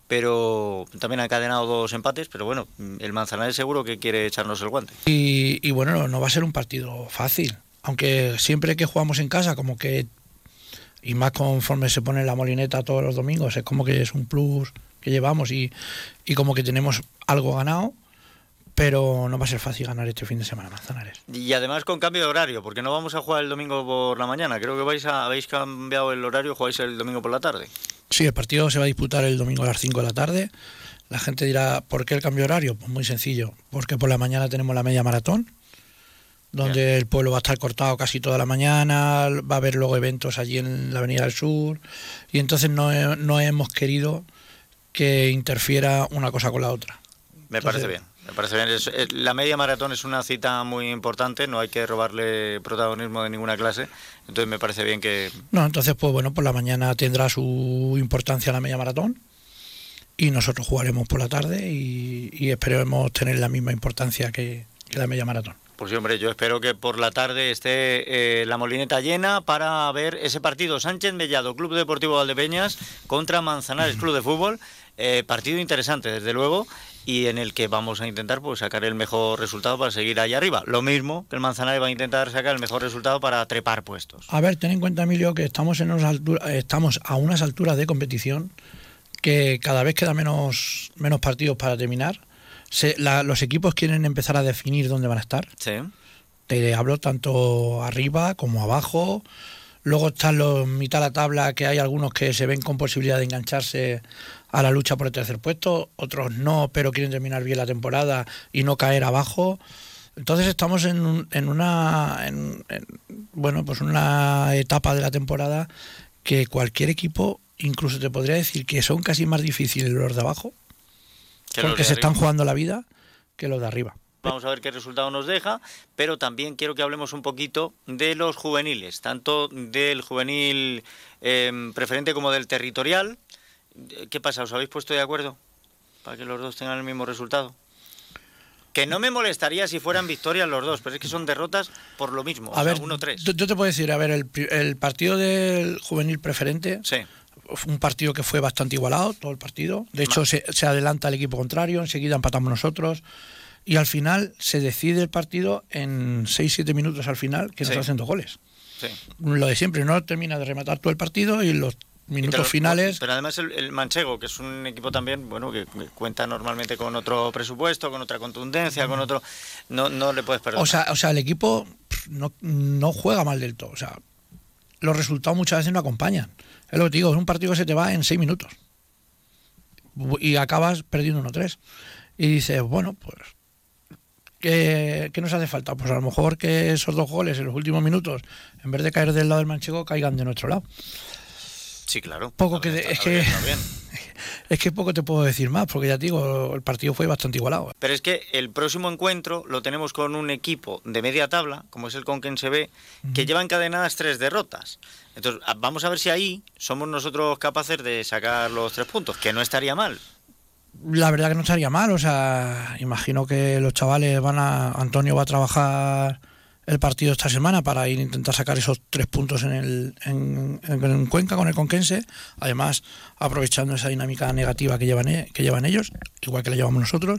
pero también ha encadenado dos empates, pero bueno, mm, el Manzanares seguro que quiere echarnos el guante. Y, y bueno, no, no va a ser un partido fácil, aunque siempre que jugamos en casa, como que, y más conforme se pone la molineta todos los domingos, es como que es un plus que llevamos y, y como que tenemos algo ganado, pero no va a ser fácil ganar este fin de semana, Manzanares. Y además con cambio de horario, porque no vamos a jugar el domingo por la mañana, creo que vais a, habéis cambiado el horario, jugáis el domingo por la tarde. Sí, el partido se va a disputar el domingo a las 5 de la tarde. La gente dirá, ¿por qué el cambio de horario? Pues muy sencillo, porque por la mañana tenemos la media maratón, donde el pueblo va a estar cortado casi toda la mañana, va a haber luego eventos allí en la Avenida del Sur, y entonces no, no hemos querido que interfiera una cosa con la otra. Me Entonces- parece bien. Me parece bien. Es- es- la media maratón es una cita muy importante, no hay que robarle protagonismo de ninguna clase. Entonces me parece bien que... No, entonces pues bueno, por la mañana tendrá su importancia la media maratón y nosotros jugaremos por la tarde y, y esperemos tener la misma importancia que, que la media maratón. Pues sí, hombre, yo espero que por la tarde esté eh, la molineta llena para ver ese partido Sánchez Mellado, Club Deportivo Valdepeñas contra Manzanares Club de Fútbol. Eh, partido interesante, desde luego, y en el que vamos a intentar pues sacar el mejor resultado para seguir ahí arriba. Lo mismo que el Manzanares va a intentar sacar el mejor resultado para trepar puestos. A ver, ten en cuenta, Emilio, que estamos, en estamos a unas alturas de competición que cada vez queda menos, menos partidos para terminar. Se- la- los equipos quieren empezar a definir dónde van a estar. Sí. Te hablo tanto arriba como abajo. Luego están los mitad de la tabla, que hay algunos que se ven con posibilidad de engancharse a la lucha por el tercer puesto, otros no, pero quieren terminar bien la temporada y no caer abajo. Entonces estamos en, un- en una en- en- bueno pues una etapa de la temporada que cualquier equipo, incluso te podría decir que son casi más difíciles los de abajo, porque se están jugando la vida, que los de arriba. Vamos a ver qué resultado nos deja, pero también quiero que hablemos un poquito de los juveniles, tanto del juvenil eh, preferente como del territorial. ¿Qué pasa? ¿Os habéis puesto de acuerdo para que los dos tengan el mismo resultado? Que no me molestaría si fueran victorias los dos, pero es que son derrotas por lo mismo. o A sea, ver, 1-3. yo yo te puedo decir, a ver, el, el partido del juvenil preferente fue un partido que fue bastante igualado, todo el partido. De hecho, se, se adelanta el equipo contrario, enseguida empatamos nosotros. Y al final se decide el partido en 6-7 minutos al final, que nos Sí. hacen dos goles. Lo de siempre, no termina de rematar todo el partido y los minutos finales. Pero además el, el Manchego, que es un equipo también, bueno, que, que cuenta normalmente con otro presupuesto, con otra contundencia, con otro... No, no le puedes perdonar. O sea, o sea, el equipo no, no juega mal del todo. O sea, los resultados muchas veces no acompañan. Es lo que te digo, es un partido que se te va en seis minutos. Y acabas perdiendo 1-3. Y dices, bueno, pues. ¿qué, ¿Qué nos hace falta? Pues a lo mejor que esos dos goles en los últimos minutos, en vez de caer del lado del manchego, caigan de nuestro lado. Sí, claro. Poco que es que es que poco te puedo decir más, porque ya te digo, el partido fue bastante igualado. Pero es que el próximo encuentro lo tenemos con un equipo de media tabla, como es el Conquense B, que lleva encadenadas tres derrotas. Entonces, vamos a ver si ahí somos nosotros capaces de sacar los tres puntos, que no estaría mal. La verdad que no estaría mal, o sea, imagino que los chavales van a. Antonio va a trabajar el partido esta semana para ir a intentar sacar esos tres puntos en, el, en, en- en Cuenca con el Conquense, además aprovechando esa dinámica negativa que llevan, e- que llevan ellos, igual que la llevamos nosotros.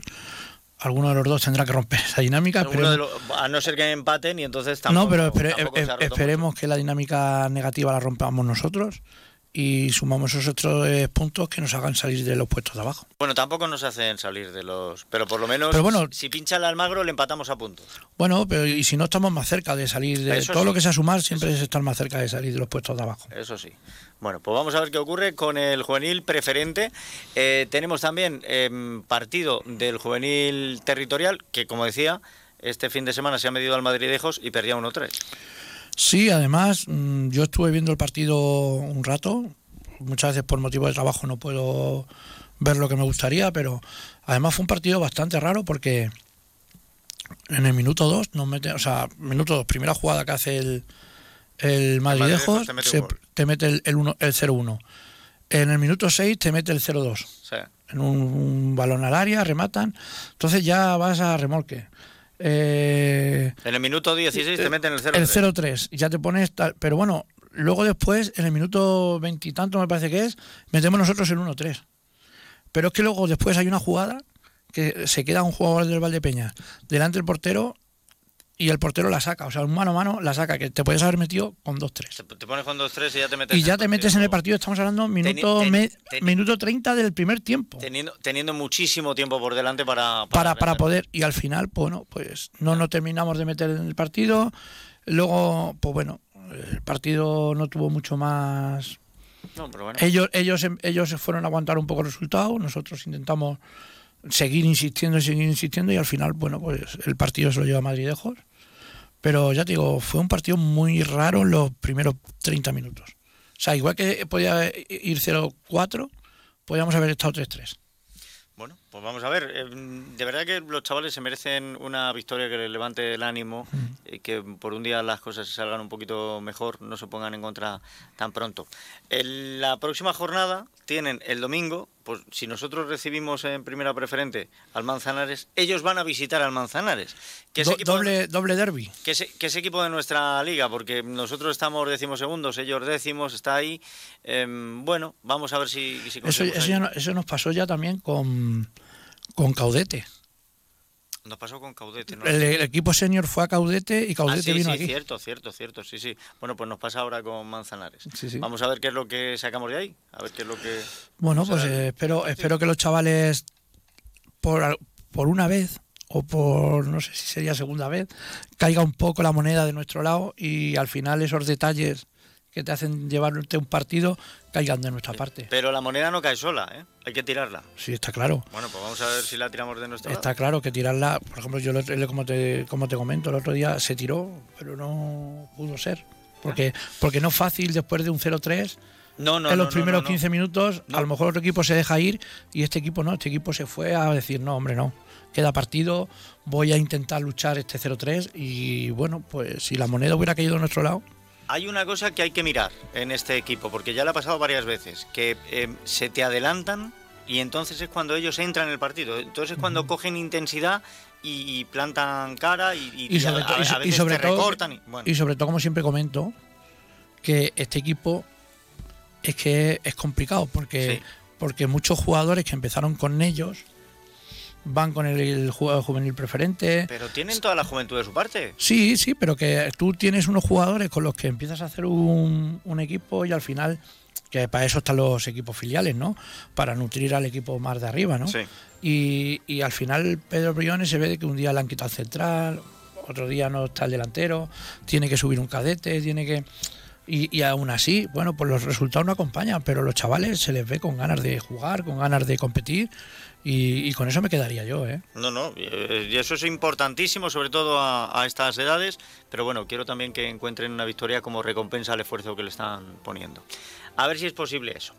Alguno de los dos tendrá que romper esa dinámica. Alguno de esperemos- lo- a no ser que empaten y entonces tampoco, no, pero espere- tampoco esperemos que la dinámica negativa la rompamos nosotros y sumamos esos otros eh, puntos que nos hagan salir de los puestos de abajo. Bueno, tampoco nos hacen salir de los... Pero por lo menos, Pero bueno- si pincha el Almagro, le empatamos a puntos. Bueno, pero y si no estamos más cerca de salir de Eso todo sí. lo que sea sumar, siempre es estar más cerca de salir de los puestos de abajo. Eso sí. Bueno, pues vamos a ver qué ocurre con el juvenil preferente. Eh, tenemos también em, partido del juvenil territorial, que como decía, este fin de semana se ha medido al Madridejos y perdía 1-3. Sí, además, mm, yo estuve viendo el partido un rato. Muchas veces por motivo de trabajo no puedo ver lo que me gustaría, pero además fue un partido bastante raro porque en el minuto 2 nos mete, o sea, minuto 2, primera jugada que hace el, el Madridejos, te se- gol. te mete el, el, uno- el 0-1. En el minuto 6 te mete el 0-2. O sea, en un, un balón al área, rematan, entonces ya vas a remolque. Eh, en el minuto 16 te meten el 0-3. el 0-3, y ya te pones tal, pero bueno, luego después, en el minuto veintitanto me parece que es, metemos nosotros el 1-3. Pero es que luego después hay una jugada que se queda un jugador del Valdepeña delante del portero y el portero la saca, o sea, un mano a mano la saca, que te puedes haber metido con 2-3. Te, te pones con 2-3 y ya te metes Y ya te metes en el partido, estamos hablando minuto, teni- teni- minuto 30 del primer tiempo. Teniendo, teniendo muchísimo tiempo por delante para... para, para poder y al final bueno pues no nos terminamos de meter en el partido. Luego pues bueno el partido no tuvo mucho más. No, pero bueno. ellos ellos ellos se fueron a aguantar un poco el resultado. Nosotros intentamos seguir insistiendo y seguir insistiendo y al final bueno pues el partido se lo lleva Madridejos pero ya te digo fue un partido muy raro en los primeros 30 minutos. O sea igual que podía ir 0-4 podíamos haber estado 3-3 Bueno, pues vamos a ver. eh, De verdad que los chavales se merecen una victoria que les levante el ánimo, y que por un día las cosas salgan un poquito mejor, no se pongan en contra tan pronto. En la próxima jornada tienen el domingo, pues si nosotros recibimos en primera preferente al Manzanares, ellos van a visitar al Manzanares. Que es Do- equipo- doble doble derby que es, que es equipo de nuestra liga, porque nosotros estamos décimos segundos, ellos décimos, está ahí. Em, bueno, vamos a ver si, si Eso, eso, ya no- eso nos pasó ya también con, con Caudete. Nos pasó con Caudete, ¿no? El, el equipo senior fue a Caudete y Ah, Caudete sí, vino sí, aquí. cierto, cierto, cierto, sí, sí. Bueno, pues nos pasa ahora con Manzanares. Sí, sí. Vamos a ver qué es lo que sacamos de ahí, a ver qué es lo que... Bueno, pues eh, espero, espero que los chavales, por, por una vez, o por no sé si sería segunda vez, caiga un poco la moneda de nuestro lado y al final esos detalles que te hacen llevarte un partido caigan de nuestra parte. Pero la moneda no cae sola, ¿eh? Hay que tirarla. Sí, está claro. Bueno, pues vamos a ver si la tiramos de nuestro Está lado. claro que tirarla, por ejemplo, yo como te, como te comento, el otro día se tiró, pero no pudo ser. Porque, porque no es fácil después de un 0-3 No, no, en los no, primeros no, no. 15 minutos, a lo mejor otro equipo se deja ir y este equipo no, este equipo se fue a decir, no, hombre, no, queda partido, voy a intentar luchar este 0-3 y bueno, pues si la moneda hubiera caído a nuestro lado, Hay una cosa que hay que mirar en este equipo, porque ya le ha pasado varias veces, que eh, se te adelantan y entonces es cuando ellos entran en el partido. Entonces es cuando cogen intensidad y, y plantan cara y, y- y sobre, a, to- a- y a so- y veces sobre te todo, recortan. Bueno. y sobre todo, como siempre comento, que este equipo es que es complicado porque, porque muchos jugadores que empezaron con ellos van con el, el jugador juvenil preferente. Pero tienen toda la juventud de su parte. Sí, sí, pero que tú tienes unos jugadores con los que empiezas a hacer un, un equipo y al final, que para eso están los equipos filiales, ¿no? Para nutrir al equipo más de arriba, ¿no? Sí. Y, y al final Pedro Briones se ve que un día le han quitado el central, otro día no está el delantero, tiene que subir un cadete, tiene que... Y, y aún así, bueno, pues los resultados no acompañan, pero los chavales se les ve con ganas de jugar, con ganas de competir y, y con eso me quedaría yo, ¿eh? No, no, eh, y eso es importantísimo, sobre todo a, a estas edades, pero bueno, quiero también que encuentren una victoria como recompensa al esfuerzo que le están poniendo. A ver si es posible eso.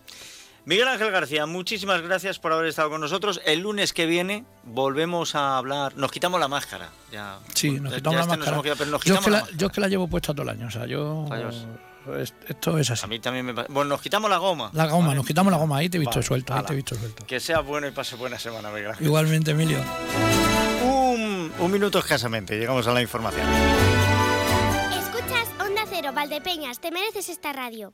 Miguel Ángel García, muchísimas gracias por haber estado con nosotros. El lunes que viene volvemos a hablar. Nos quitamos la máscara. Ya, Sí, nos ya quitamos la este nos máscara. yo, es que la, yo es que la llevo puesta todo el año, o sea, yo... Adiós. Es- Esto es así. A mí también me pasa. Bueno, nos quitamos la goma. La goma, nos quitamos la goma, ahí te he visto Vale, suelto, ahí te he visto suelto. Que sea bueno y pase buena semana, Miguel. Igualmente, Emilio. Un, un minuto escasamente, llegamos a la información. Escuchas Onda Cero, Valdepeñas, te mereces esta radio.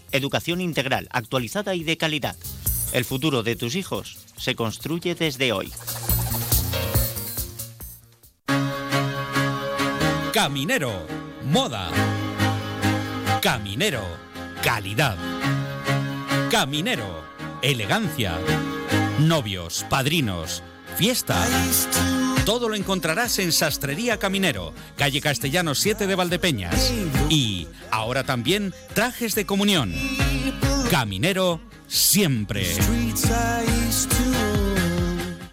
educación integral, actualizada y de calidad. El futuro de tus hijos se construye desde hoy. Caminero, moda. Caminero, calidad. Caminero, elegancia. Novios, padrinos, fiesta. Todo lo encontrarás en Sastrería Caminero, calle Castellano 7 de Valdepeñas. Y ahora también trajes de comunión. Caminero, siempre.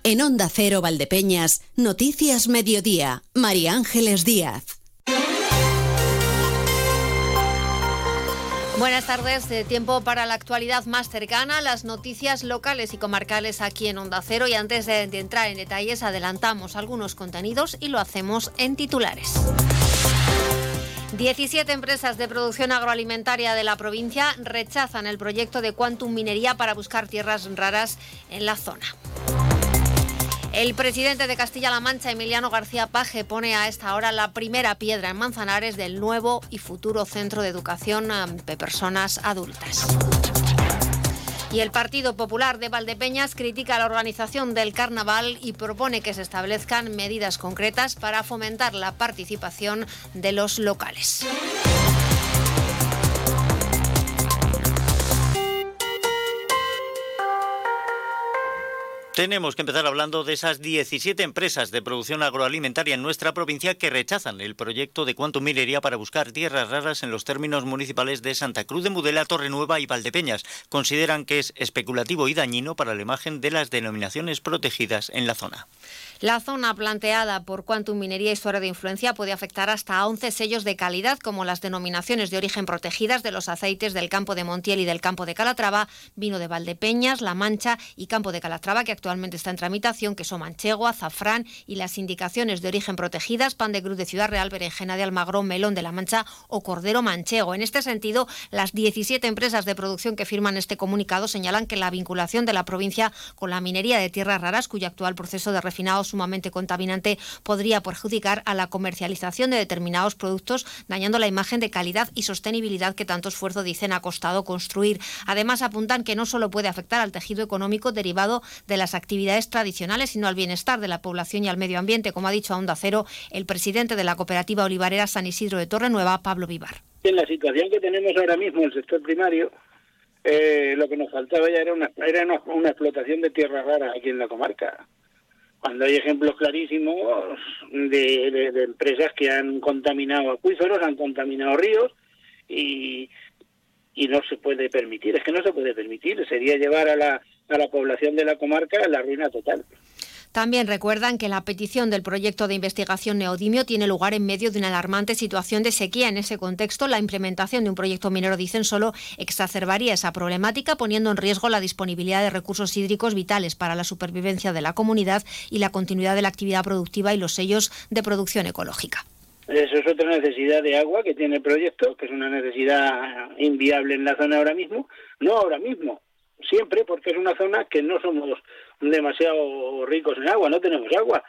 En Onda Cero Valdepeñas, Noticias Mediodía, María Ángeles Díaz. Buenas tardes, eh, tiempo para la actualidad más cercana, las noticias locales y comarcales aquí en Onda Cero y antes de, de entrar en detalles adelantamos algunos contenidos y lo hacemos en titulares. 17 empresas de producción agroalimentaria de la provincia rechazan el proyecto de Quantum Minería para buscar tierras raras en la zona. El presidente de Castilla-La Mancha, Emiliano García Paje, pone a esta hora la primera piedra en Manzanares del nuevo y futuro centro de educación eh, de personas adultas. Y el Partido Popular de Valdepeñas critica la organización del carnaval y propone que se establezcan medidas concretas para fomentar la participación de los locales. Tenemos que empezar hablando de esas 17 empresas de producción agroalimentaria en nuestra provincia que rechazan el proyecto de Quantum Minería para buscar tierras raras en los términos municipales de Santa Cruz de Mudela, Torrenueva y Valdepeñas. Consideran que es especulativo y dañino para la imagen de las denominaciones protegidas en la zona. La zona planteada por Quantum Minería y su área de influencia puede afectar hasta a 11 sellos de calidad, como las denominaciones de origen protegidas de los aceites del campo de Montiel y del campo de Calatrava, vino de Valdepeñas, La Mancha y campo de Calatrava, que actualmente está en tramitación, queso manchego, azafrán y las indicaciones de origen protegidas, pan de cruz de Ciudad Real, berenjena de Almagro, melón de La Mancha o cordero manchego. En este sentido, las 17 empresas de producción que firman este comunicado señalan que la vinculación de la provincia con la minería de tierras raras, cuyo actual proceso de refinado sumamente contaminante podría perjudicar a la comercialización de determinados productos, dañando la imagen de calidad y sostenibilidad que tanto esfuerzo dicen ha costado construir. Además, apuntan que no solo puede afectar al tejido económico derivado de las actividades tradicionales, sino al bienestar de la población y al medio ambiente, como ha dicho a Onda Cero el presidente de la cooperativa olivarera San Isidro de Torrenueva, Pablo Vivar. En la situación que tenemos ahora mismo en el sector primario, eh, lo que nos faltaba ya era una, era una, una explotación de tierras raras aquí en la comarca. Cuando hay ejemplos clarísimos de, de- de empresas que han contaminado acuíferos, han contaminado ríos y, y no se puede permitir, es que no se puede permitir, sería llevar a la, a la población de la comarca la ruina total. También recuerdan que la petición del proyecto de investigación Neodimio tiene lugar en medio de una alarmante situación de sequía. En ese contexto, la implementación de un proyecto minero, dicen, solo exacerbaría esa problemática, poniendo en riesgo la disponibilidad de recursos hídricos vitales para la supervivencia de la comunidad y la continuidad de la actividad productiva y los sellos de producción ecológica. Eso es otra necesidad de agua que tiene el proyecto, que es una necesidad inviable en la zona ahora mismo. No ahora mismo, siempre, porque es una zona que no somos demasiado ricos en agua, no tenemos agua.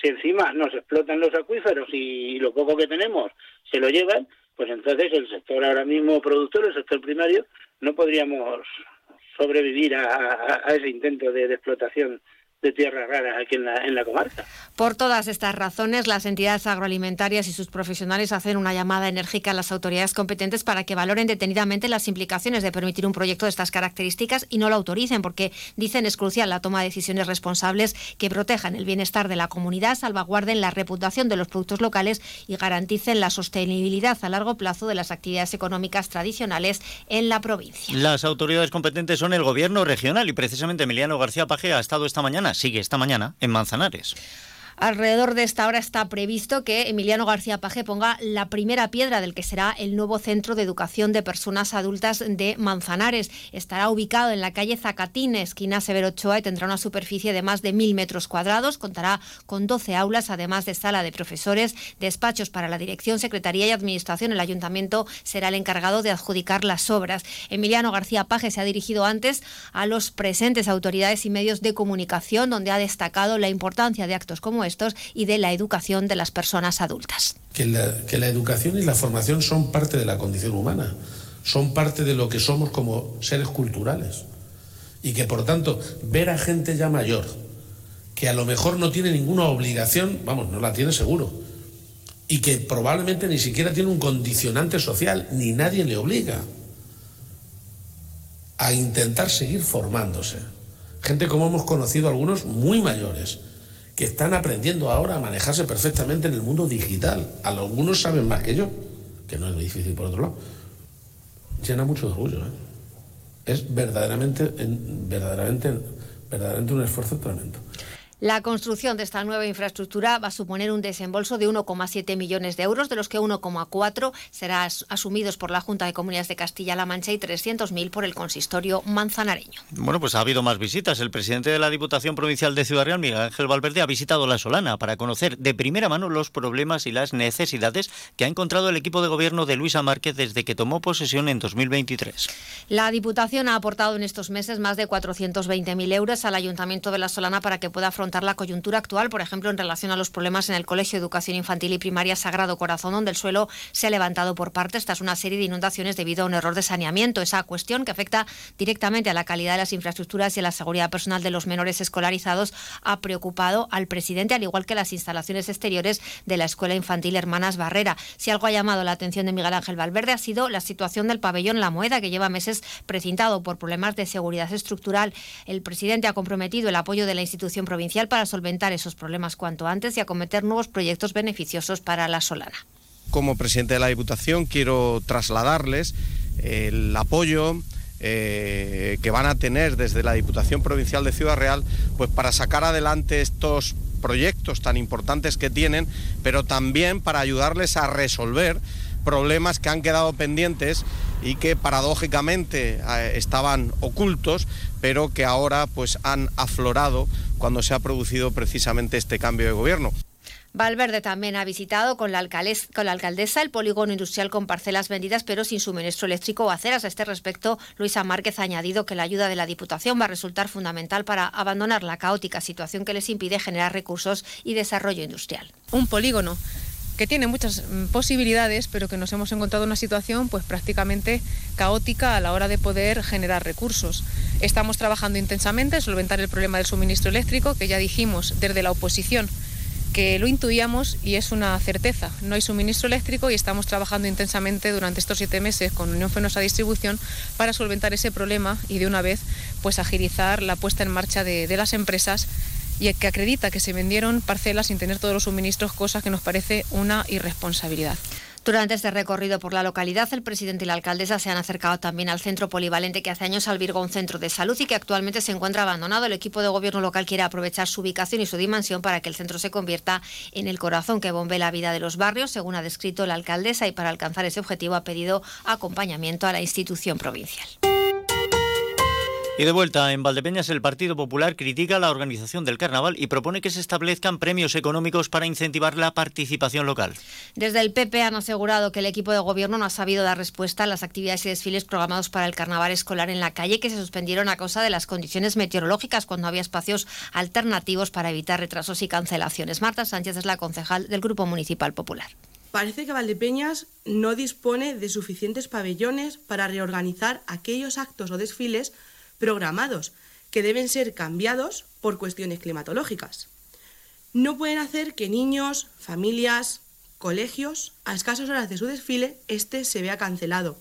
Si encima nos explotan los acuíferos y lo poco que tenemos se lo llevan, pues entonces el sector ahora mismo productor, el sector primario, no podríamos sobrevivir a, ese intento de explotación de tierras raras aquí en la, en la comarca. Por todas estas razones, las entidades agroalimentarias y sus profesionales hacen una llamada enérgica a las autoridades competentes para que valoren detenidamente las implicaciones de permitir un proyecto de estas características y no lo autoricen, porque dicen es crucial la toma de decisiones responsables que protejan el bienestar de la comunidad, salvaguarden la reputación de los productos locales y garanticen la sostenibilidad a largo plazo de las actividades económicas tradicionales en la provincia. Las autoridades competentes son el gobierno regional y precisamente Emiliano García Paje ha estado esta mañana sigue esta mañana en Manzanares. Alrededor de esta hora está previsto que Emiliano García Paje ponga la primera piedra del que será el nuevo centro de educación de personas adultas de Manzanares. Estará ubicado en la calle Zacatín, esquina Severo Ochoa, y tendrá una superficie de más de mil metros cuadrados. Contará con 12 aulas, además de sala de profesores, despachos para la dirección, secretaría y administración. El ayuntamiento será el encargado de adjudicar las obras. Emiliano García Paje se ha dirigido antes a los presentes autoridades y medios de comunicación, donde ha destacado la importancia de actos como estos y de la educación de las personas adultas. Que la, educación y la formación son parte de la condición humana, son parte de lo que somos como seres culturales. Y que por tanto, ver a gente ya mayor, que a lo mejor no tiene ninguna obligación, vamos, no la tiene seguro, y que probablemente ni siquiera tiene un condicionante social, ni nadie le obliga a intentar seguir formándose. Gente como hemos conocido algunos muy mayores, que están aprendiendo ahora a manejarse perfectamente en el mundo digital. Algunos saben más que yo, que no es muy difícil por otro lado. Llena mucho de orgullo. ¿eh? Es verdaderamente, verdaderamente, verdaderamente un esfuerzo tremendo. La construcción de esta nueva infraestructura va a suponer un desembolso de 1,7 millones de euros, de los que 1,4 serán asumidos por la Junta de Comunidades de Castilla-La Mancha y 300.000 por el consistorio manzanareño. Bueno, pues ha habido más visitas. El presidente de la Diputación Provincial de Ciudad Real, Miguel Ángel Valverde, ha visitado La Solana para conocer de primera mano los problemas y las necesidades que ha encontrado el equipo de gobierno de Luisa Márquez desde que tomó posesión en 2023. La Diputación ha aportado en estos meses más de 420.000 euros al Ayuntamiento de La Solana para que pueda afrontar la coyuntura actual, por ejemplo, en relación a los problemas en el Colegio de Educación Infantil y Primaria Sagrado Corazón, donde el suelo se ha levantado por partes tras una serie de inundaciones debido a un error de saneamiento. Esa cuestión que afecta directamente a la calidad de las infraestructuras y a la seguridad personal de los menores escolarizados ha preocupado al presidente, al igual que las instalaciones exteriores de la Escuela Infantil Hermanas Barrera. Si algo ha llamado la atención de Miguel Ángel Valverde ha sido la situación del pabellón La Moeda, que lleva meses precintado por problemas de seguridad estructural. El presidente ha comprometido el apoyo de la institución provincial para solventar esos problemas cuanto antes y acometer nuevos proyectos beneficiosos para la Solana. Como presidente de la Diputación quiero trasladarles el apoyo eh, que van a tener desde la Diputación Provincial de Ciudad Real pues para sacar adelante estos proyectos tan importantes que tienen, pero también para ayudarles a resolver problemas que han quedado pendientes y que paradójicamente eh, estaban ocultos, pero que ahora pues han aflorado cuando se ha producido precisamente este cambio de gobierno. Valverde también ha visitado con la, alcaldesa el polígono industrial con parcelas vendidas pero sin suministro eléctrico o aceras. A este respecto, Luisa Márquez ha añadido que la ayuda de la Diputación va a resultar fundamental para abandonar la caótica situación que les impide generar recursos y desarrollo industrial. Un polígono que tiene muchas mm, posibilidades, pero que nos hemos encontrado en una situación pues prácticamente caótica a la hora de poder generar recursos. Estamos trabajando intensamente en solventar el problema del suministro eléctrico, que ya dijimos desde la oposición que lo intuíamos y es una certeza. No hay suministro eléctrico y estamos trabajando intensamente durante estos siete meses con Unión Fenosa Distribución para solventar ese problema y de una vez pues agilizar la puesta en marcha de, de las empresas y que acredita que se vendieron parcelas sin tener todos los suministros, cosa que nos parece una irresponsabilidad. Durante este recorrido por la localidad, el presidente y la alcaldesa se han acercado también al centro polivalente que hace años albergó un centro de salud y que actualmente se encuentra abandonado. El equipo de gobierno local quiere aprovechar su ubicación y su dimensión para que el centro se convierta en el corazón que bombe la vida de los barrios, según ha descrito la alcaldesa, y para alcanzar ese objetivo ha pedido acompañamiento a la institución provincial. Y de vuelta en Valdepeñas, el Partido Popular critica la organización del carnaval y propone que se establezcan premios económicos para incentivar la participación local. Desde el PP han asegurado que el equipo de gobierno no ha sabido dar respuesta a las actividades y desfiles programados para el carnaval escolar en la calle que se suspendieron a causa de las condiciones meteorológicas cuando había espacios alternativos para evitar retrasos y cancelaciones. Marta Sánchez es la concejal del Grupo Municipal Popular. Parece que Valdepeñas no dispone de suficientes pabellones para reorganizar aquellos actos o desfiles programados que deben ser cambiados por cuestiones climatológicas. No pueden hacer que niños, familias, colegios, a escasas horas de su desfile, este se vea cancelado.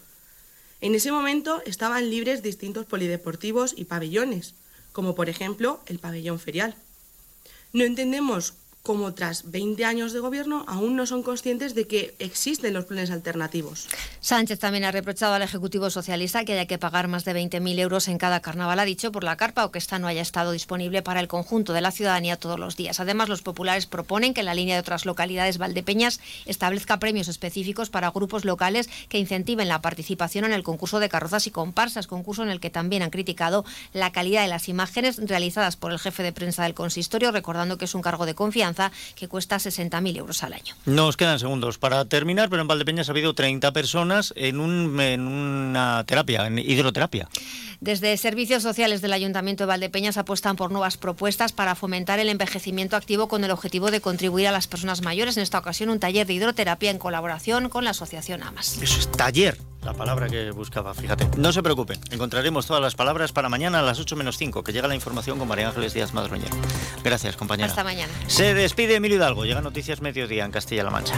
En ese momento estaban libres distintos polideportivos y pabellones, como por ejemplo el pabellón ferial. No entendemos como tras 20 años de gobierno aún no son conscientes de que existen los planes alternativos. Sánchez también ha reprochado al Ejecutivo Socialista que haya que pagar más de 20.000 euros en cada carnaval, ha dicho, por la carpa o que esta no haya estado disponible para el conjunto de la ciudadanía todos los días. Además, los populares proponen que en la línea de otras localidades valdepeñas establezca premios específicos para grupos locales que incentiven la participación en el concurso de carrozas y comparsas, concurso en el que también han criticado la calidad de las imágenes realizadas por el jefe de prensa del consistorio, recordando que es un cargo de confianza que cuesta 60.000 euros al año. Nos quedan segundos para terminar, pero en Valdepeñas ha habido 30 personas en, un, en una terapia, en hidroterapia. Desde Servicios Sociales del Ayuntamiento de Valdepeñas apuestan por nuevas propuestas para fomentar el envejecimiento activo con el objetivo de contribuir a las personas mayores. En esta ocasión, un taller de hidroterapia en colaboración con la Asociación AMAS. Eso es taller la palabra que buscaba, fíjate. No se preocupen, encontraremos todas las palabras para mañana a las 8 menos 5, que llega la información con María Ángeles Díaz Madroñer. Gracias, compañera. Hasta mañana. Se despide Emilio Hidalgo, llega Noticias Mediodía en Castilla-La Mancha.